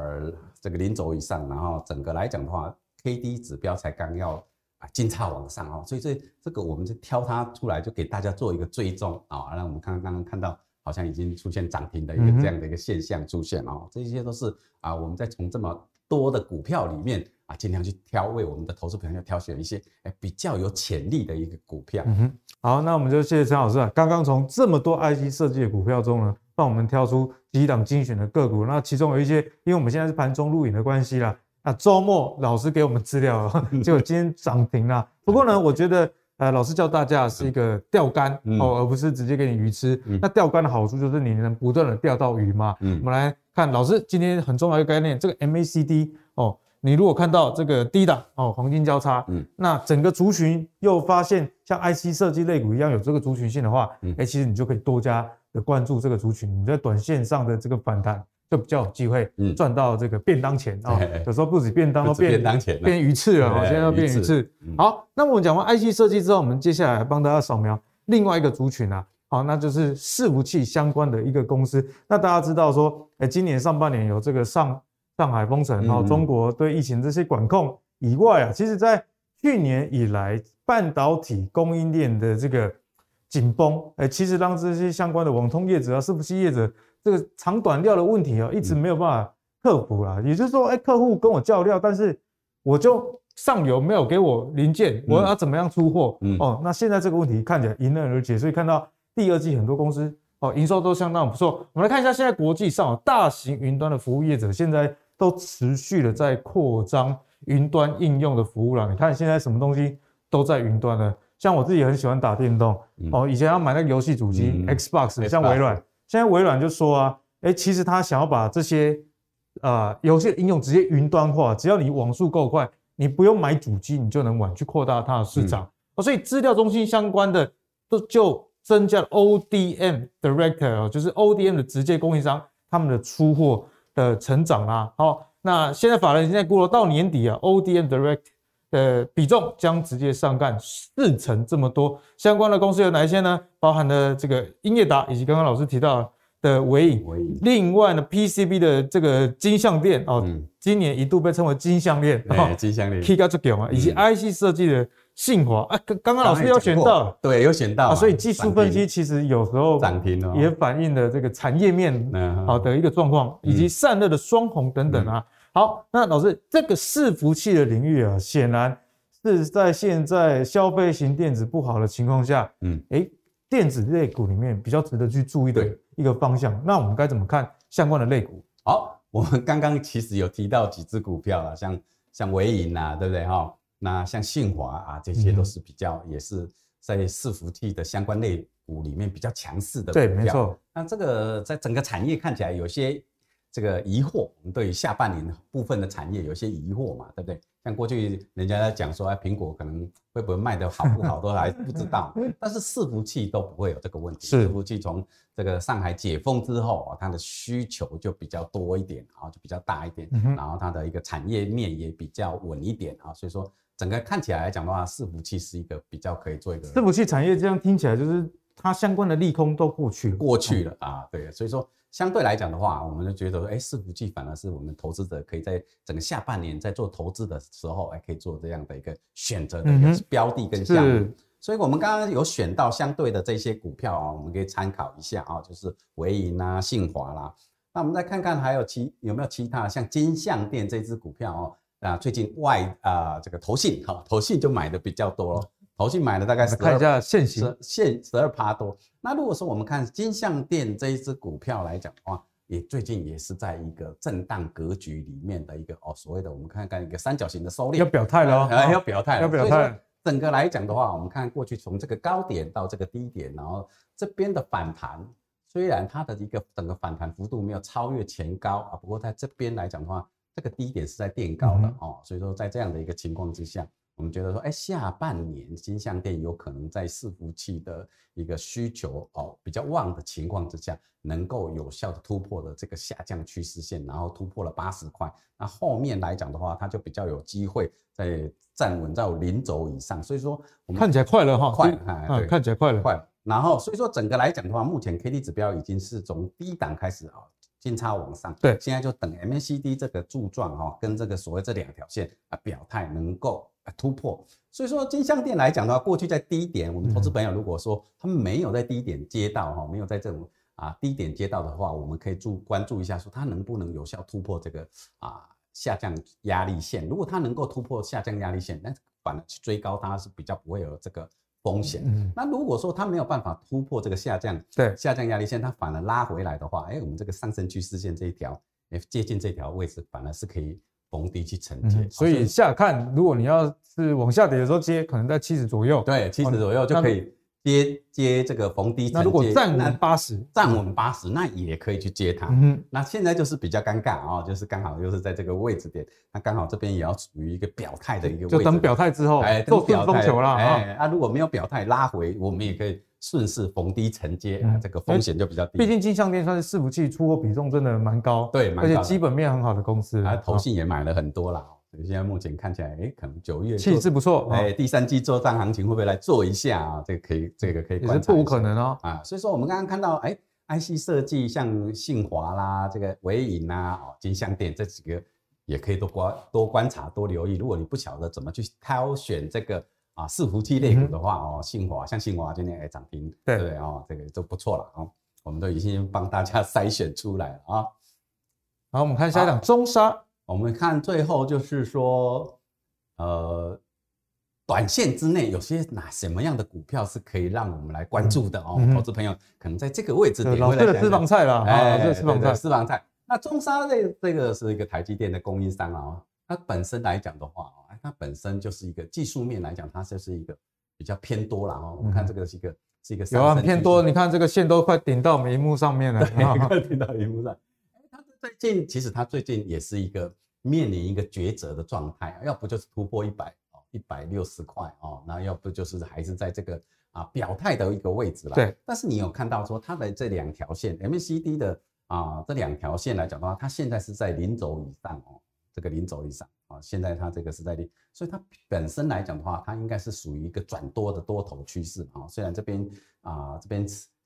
这个零轴以上，然后整个来讲的话，K D 指标才刚要啊金叉往上哦，所以这这个我们就挑它出来，就给大家做一个追踪啊，让我们看刚刚看到。好像已经出现涨停的一个这样的一个现象出现哦，这些都是啊，我们在从这么多的股票里面啊，尽量去挑，为我们的投资朋友挑选一些哎比较有潜力的一个股票。嗯哼，好，那我们就谢谢陈老师啊，刚刚从这么多 IC 设计的股票中呢，帮我们挑出几档精选的个股。那其中有一些，因为我们现在是盘中录影的关系啦，那周末老师给我们资料，结果今天涨停了。不过呢，我觉得。呃，老师教大家是一个钓竿哦，嗯、而不是直接给你鱼吃。嗯、那钓竿的好处就是你能不断的钓到鱼嘛。嗯、我们来看老师今天很重要一个概念，这个 MACD 哦，你如果看到这个低档哦，黄金交叉，嗯，那整个族群又发现像 IC 设计类股一样有这个族群性的话，嗯，哎，其实你就可以多加的关注这个族群，你在短线上的这个反弹。就比较有机会赚到这个便当钱啊！有时候不止便当都变便当钱，变鱼翅了哦。现在要变鱼翅。好，那么我们讲完 IC 设计之后，我们接下来帮大家扫描另外一个族群啊，好，那就是伺服器相关的一个公司。那大家知道说，哎，今年上半年有这个上上海封城，然后中国对疫情这些管控以外啊，其实在去年以来，半导体供应链的这个紧绷，哎，其实让这些相关的网通业者啊，伺服器业者。这个长短料的问题啊，一直没有办法克服啦。也就是说，哎，客户跟我叫料，但是我就上游没有给我零件，我要怎么样出货？嗯，哦，那现在这个问题看起来迎刃而解，所以看到第二季很多公司哦营收都相当不错。我们来看一下现在国际上大型云端的服务业者现在都持续的在扩张云端应用的服务了。你看现在什么东西都在云端了，像我自己很喜欢打电动哦，以前要买那个游戏主机 Xbox，像微软。现在微软就说啊，哎，其实他想要把这些呃游戏应用直接云端化，只要你网速够快，你不用买主机，你就能玩，去扩大它的市场。嗯、哦，所以资料中心相关的都就增加了 ODM Director 哦，就是 ODM 的直接供应商，他们的出货的成长啊。好、哦，那现在法人现在估了到年底啊，ODM Direct 的比重将直接上干四成这么多，相关的公司有哪一些呢？包含了这个英业达，以及刚刚老师提到的伟影。另外呢，PCB 的这个金项链哦，嗯、今年一度被称为金项链，欸、金项链。K 加这嘛，以及 IC 设计的信华啊，刚刚老师有选到，对，有选到啊。所以技术分析其实有时候涨停了，也反映了这个产业面好的一个状况，以及散热的双红等等啊。嗯好，那老师，这个伺服器的领域啊，显然是在现在消费型电子不好的情况下，嗯，诶，电子类股里面比较值得去注意的一个方向。那我们该怎么看相关的类股？好，我们刚刚其实有提到几只股票啊，像像纬颖啊，对不对哈？那像信华啊，这些都是比较也是在伺服器的相关类股里面比较强势的股票。对，没错。那这个在整个产业看起来有些。这个疑惑，我们对于下半年部分的产业有些疑惑嘛，对不对？像过去人家在讲说，哎，苹果可能会不会卖得好不好，都还不知道。但是伺服器都不会有这个问题。伺服器从这个上海解封之后啊，它的需求就比较多一点啊，就比较大一点，然后它的一个产业面也比较稳一点啊，所以说整个看起来来讲的话，伺服器是一个比较可以做一个伺服器产业，这样听起来就是它相关的利空都过去了，过去了啊，对，所以说相对来讲的话，我们就觉得，哎，伺服器反而是我们投资者可以在整个下半年在做投资的时候，哎，可以做这样的一个选择的一个标的跟项目。所以我们刚刚有选到相对的这些股票啊，我们可以参考一下啊，就是维银啊、信华啦。那我们再看看还有其有没有其他像金像电这支股票哦。啊，最近外啊、呃、这个投信哈，投信就买的比较多了，投信买了大概是看一下现行现十二趴多。那如果说我们看金像电这一支股票来讲的话，也最近也是在一个震荡格局里面的一个哦，所谓的我们看看一个三角形的收敛，要表态了、哦，要表态，要表态。整个来讲的话，我们看过去从这个高点到这个低点，然后这边的反弹，虽然它的一个整个反弹幅度没有超越前高啊，不过在这边来讲的话。这个低点是在垫高的哦，所以说在这样的一个情况之下，我们觉得说，哎，下半年金像电有可能在伺服器的一个需求哦比较旺的情况之下，能够有效的突破了这个下降趋势线，然后突破了八十块，那后面来讲的话，它就比较有机会在站稳在零轴以上。所以说，我们看起来快了哈，快，对，看起来快了，快。然后所以说整个来讲的话，目前 K D 指标已经是从低档开始啊。金叉往上，对，现在就等 MACD 这个柱状哈，跟这个所谓这两条线啊表态能够突破。所以说金像电来讲的话，过去在低点，我们投资朋友如果说他们没有在低点接到哈，没有在这种啊低点接到的话，我们可以注关注一下，说它能不能有效突破这个啊下降压力线。如果它能够突破下降压力线，那反而去追高它是比较不会有这个。风险。那如果说它没有办法突破这个下降，对下降压力线，它反而拉回来的话，哎，我们这个上升趋势线这一条，哎，接近这条位置，反而是可以逢低去承接。所以下看，如果你要是往下跌的时候接，可能在七十左右，对，七十左右就可以。接接这个逢低承接，那如果站稳八十，站稳八十，那也可以去接它。嗯，那现在就是比较尴尬啊，就是刚好又是在这个位置点，那刚好这边也要处于一个表态的一个位置，就等表态之后，哎，做顺风球了。哎，啊，如果没有表态拉回，我们也可以顺势逢低承接，这个风险就比较低。毕竟金像电算是伺服器出货比重真的蛮高，对，而且基本面很好的公司，啊，投信也买了很多了。所以现在目前看起来，哎，可能九月气势不错，哎，第三季做账行情会不会来做一下啊？这个可以，这个可以观察。也是不无可能哦。啊，所以说我们刚刚看到，哎，IC 设计像信华啦，这个伟影啦，哦，金相店这几个也可以多观多观察多留意。如果你不晓得怎么去挑选这个啊伺服器类股的话，哦，信华像信华今天哎涨停，对不对哦？这个都不错了哦，我们都已经帮大家 筛选出来了啊。好，我们看下一档中沙。我们看最后就是说，呃，短线之内有些哪什么样的股票是可以让我们来关注的哦？嗯、投资朋友可能在这个位置点会来讲讲，老师的私房菜了，哎，这私房菜，私房菜。那中沙这这个是一个台积电的供应商啊，它本身来讲的话，它本身就是一个技术面来讲，它就是一个比较偏多了哦。我们看这个是一个是一个有啊偏多，你看这个线都快顶到萤幕上面了，对，快顶到萤幕上。它最近其实它最近也是一个面临一个抉择的状态，要不就是突破一百哦，一百六十块哦，那要不就是还是在这个啊表态的一个位置了。对。但是你有看到说它的这两条线 MACD 的啊这两条线来讲的话，它现在是在零轴以上哦，这个零轴以上啊，现在它这个是在零，所以它本身来讲的话，它应该是属于一个转多的多头趋势啊。虽然这边啊这边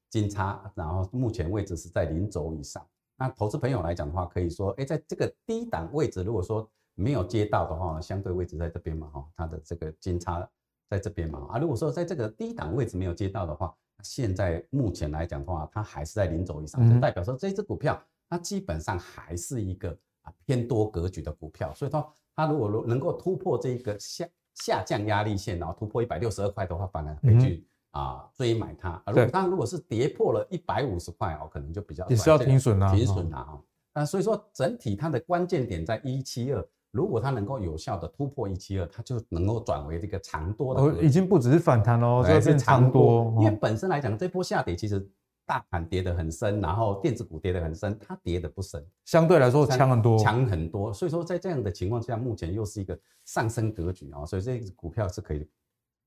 金叉，然后目前位置是在零轴以上。那投资朋友来讲的话，可以说，哎，在这个低档位置，如果说没有接到的话，相对位置在这边嘛，哈，它的这个金叉在这边嘛，啊，如果说在这个低档位置没有接到的话，现在目前来讲的话，它还是在零轴以上，就代表说这只股票它基本上还是一个啊偏多格局的股票，所以说它如果能够突破这个下下降压力线，然后突破一百六十二块的话，反而可以去。啊，追买它，如果当然如果是跌破了一百五十块哦，可能就比较也是要停损啊，停损啊。那所以说整体它的关键点在一七二，如果它能够有效的突破一七二，它就能够转为这个长多的。哦，已经不只是反弹哦，这是长多。因为本身来讲，这波下跌其实大盘跌得很深，然后电子股跌得很深，它跌得不深，相对来说强很多，强很多。所以说在这样的情况下，目前又是一个上升格局啊，所以这个股票是可以。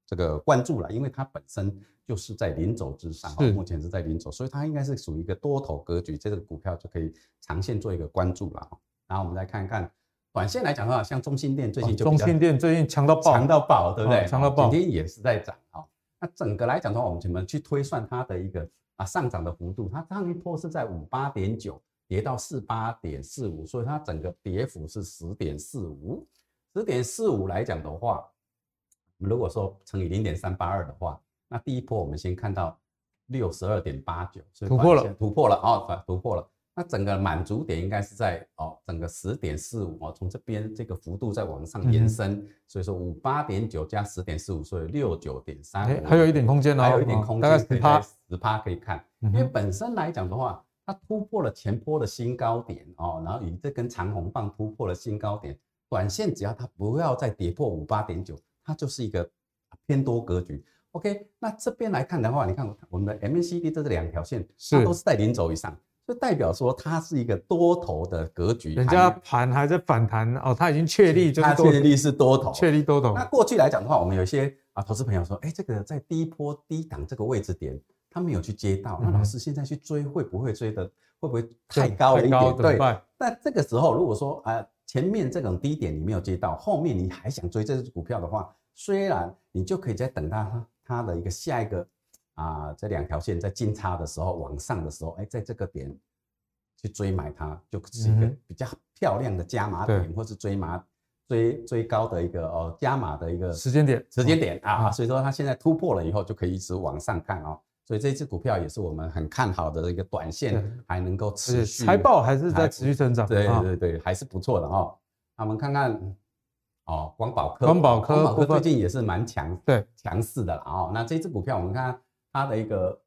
这个关注了，因为它本身就是在零轴之上，目前是在零轴，所以它应该是属于一个多头格局，这个股票就可以长线做一个关注了。然后我们来看看短线来讲的话，像中心电最近就中心电最近强到爆，强到爆，对不对？强到爆，今天也是在涨啊。那整个来讲的话，我们怎么去推算它的一个啊上涨的幅度？它上一波是在五八点九，跌到四八点四五，所以它整个跌幅是十点四五。十点四五来讲的话，如果说乘以零点三八二的话，那第一波我们先看到六十二点八九，所以突破了，突破了哦，突破了。那整个满足点应该是在哦，整个十点四五哦，从这边这个幅度再往上延伸，嗯、所以说五八点九加十点四五，所以六九点三，还有一点空间哦，还有一点空间，大概十趴，十趴可以看。因为本身来讲的话，它突破了前波的新高点哦，然后以这根长红棒突破了新高点，短线只要它不要再跌破五八点九，它就是一个偏多格局。OK，那这边来看的话，你看我们的 MACD 这是两条线，它都是在零轴以上。就代表说它是一个多头的格局，人家盘还在反弹哦，它已经确立，它确立是多头，确立多头。那过去来讲的话，我们有一些啊投资朋友说，哎，这个在低波低档这个位置点，他没有去接到，那老师现在去追会不会追的会不会太高了一点？对。那这个时候如果说啊前面这种低点你没有接到，后面你还想追这只股票的话，虽然你就可以再等它它的一个下一个。啊，这两条线在金叉的时候往上的时候，哎，在这个点去追买它，就是一个比较漂亮的加码点，或是追码追追高的一个哦加码的一个时间点，时间点啊。所以说它现在突破了以后，就可以一直往上看哦。所以这支股票也是我们很看好的一个短线，还能够持续财报还是在持续增长，对对对，还是不错的哦。那我们看看哦，光宝科，光宝科，光宝科最近也是蛮强，对强势的了哦。那这支股票我们看。它的一个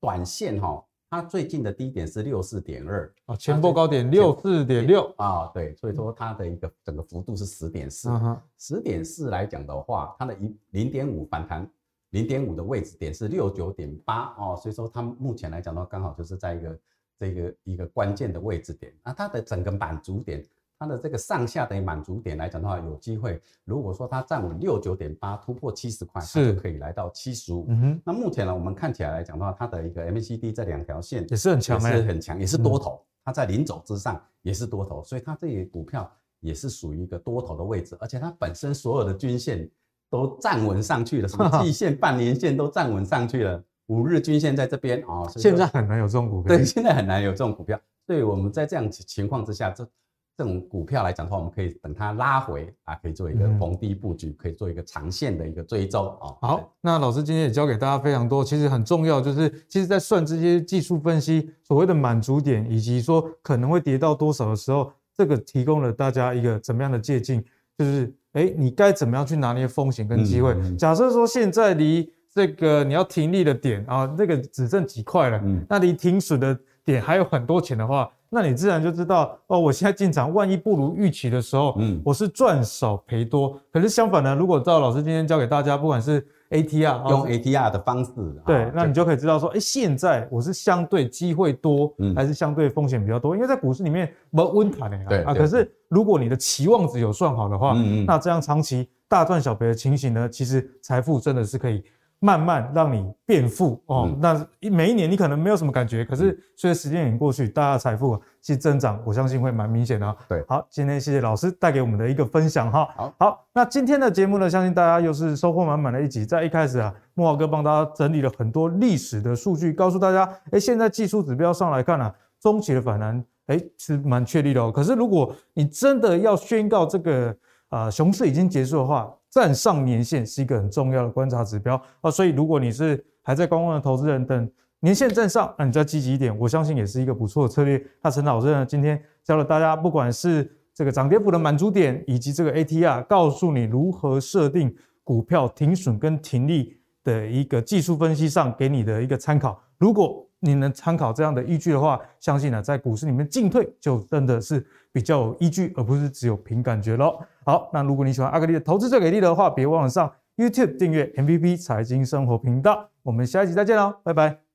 短线哈，它最近的低点是六四点二啊，前波高点六四点六啊，对，所以说它的一个整个幅度是十点四，十点四来讲的话，它的一零点五反弹零点五的位置点是六九点八哦，所以说它目前来讲的话，刚好就是在一个这个一个关键的位置点，那它的整个满足点。它的这个上下的满足点来讲的话，有机会。如果说它站稳六九点八，突破七十块，它就可以来到七十五。那目前呢，我们看起来来讲的话，它的一个 MACD 这两条线也是很强，也是很强，也是多头。它在零轴之上也是多头，所以它这个股票也是属于一个多头的位置，而且它本身所有的均线都站稳上去了，什么季线、半年线都站稳上去了，五日均线在这边啊。现在很难有这种股票，对，现在很难有这种股票。所以我们在这样情况之下，这。这种股票来讲的话，我们可以等它拉回啊，可以做一个逢低布局，可以做一个长线的一个追踪啊。好，那老师今天也教给大家非常多，其实很重要，就是其实在算这些技术分析所谓的满足点，以及说可能会跌到多少的时候，这个提供了大家一个怎么样的借镜，就是哎，你该怎么样去拿捏风险跟机会。假设说现在离这个你要停利的点啊，那个只剩几块了，那离停损的点还有很多钱的话。那你自然就知道哦，我现在进场，万一不如预期的时候，嗯，我是赚少赔多。可是相反呢，如果照老师今天教给大家，不管是 ATR 用 ATR 的方式，对，那你就可以知道说，哎，现在我是相对机会多，还是相对风险比较多？因为在股市里面没温盘的啊。可是如果你的期望值有算好的话，那这样长期大赚小赔的情形呢，其实财富真的是可以。慢慢让你变富哦，那每一年你可能没有什么感觉，可是随着时间已经过去，大家的财富其实增长，我相信会蛮明显的。对，好，今天谢谢老师带给我们的一个分享哈。好，好，那今天的节目呢，相信大家又是收获满满的一集。在一开始啊，慕驊哥帮大家整理了很多历史的数据，告诉大家，哎，现在技术指标上来看啊，中期的反弹，哎，是蛮确立的哦。可是如果你真的要宣告这个啊熊市已经结束的话，站上年线是一个很重要的观察指标啊，所以如果你是还在观望的投资人，等年线站上，那你再积极一点，我相信也是一个不错的策略。那陈老师呢，今天教了大家，不管是这个涨跌幅的满足点，以及这个 ATR，告诉你如何设定股票停损跟停利的一个技术分析上，给你的一个参考。如果你能参考这样的依据的话，相信呢，在股市里面进退就真的是比较有依据，而不是只有凭感觉咯。好，那如果你喜欢阿格力的投资最给力的话，别忘了上 YouTube 订阅 MVP 财经生活频道。我们下一集再见喽，拜拜。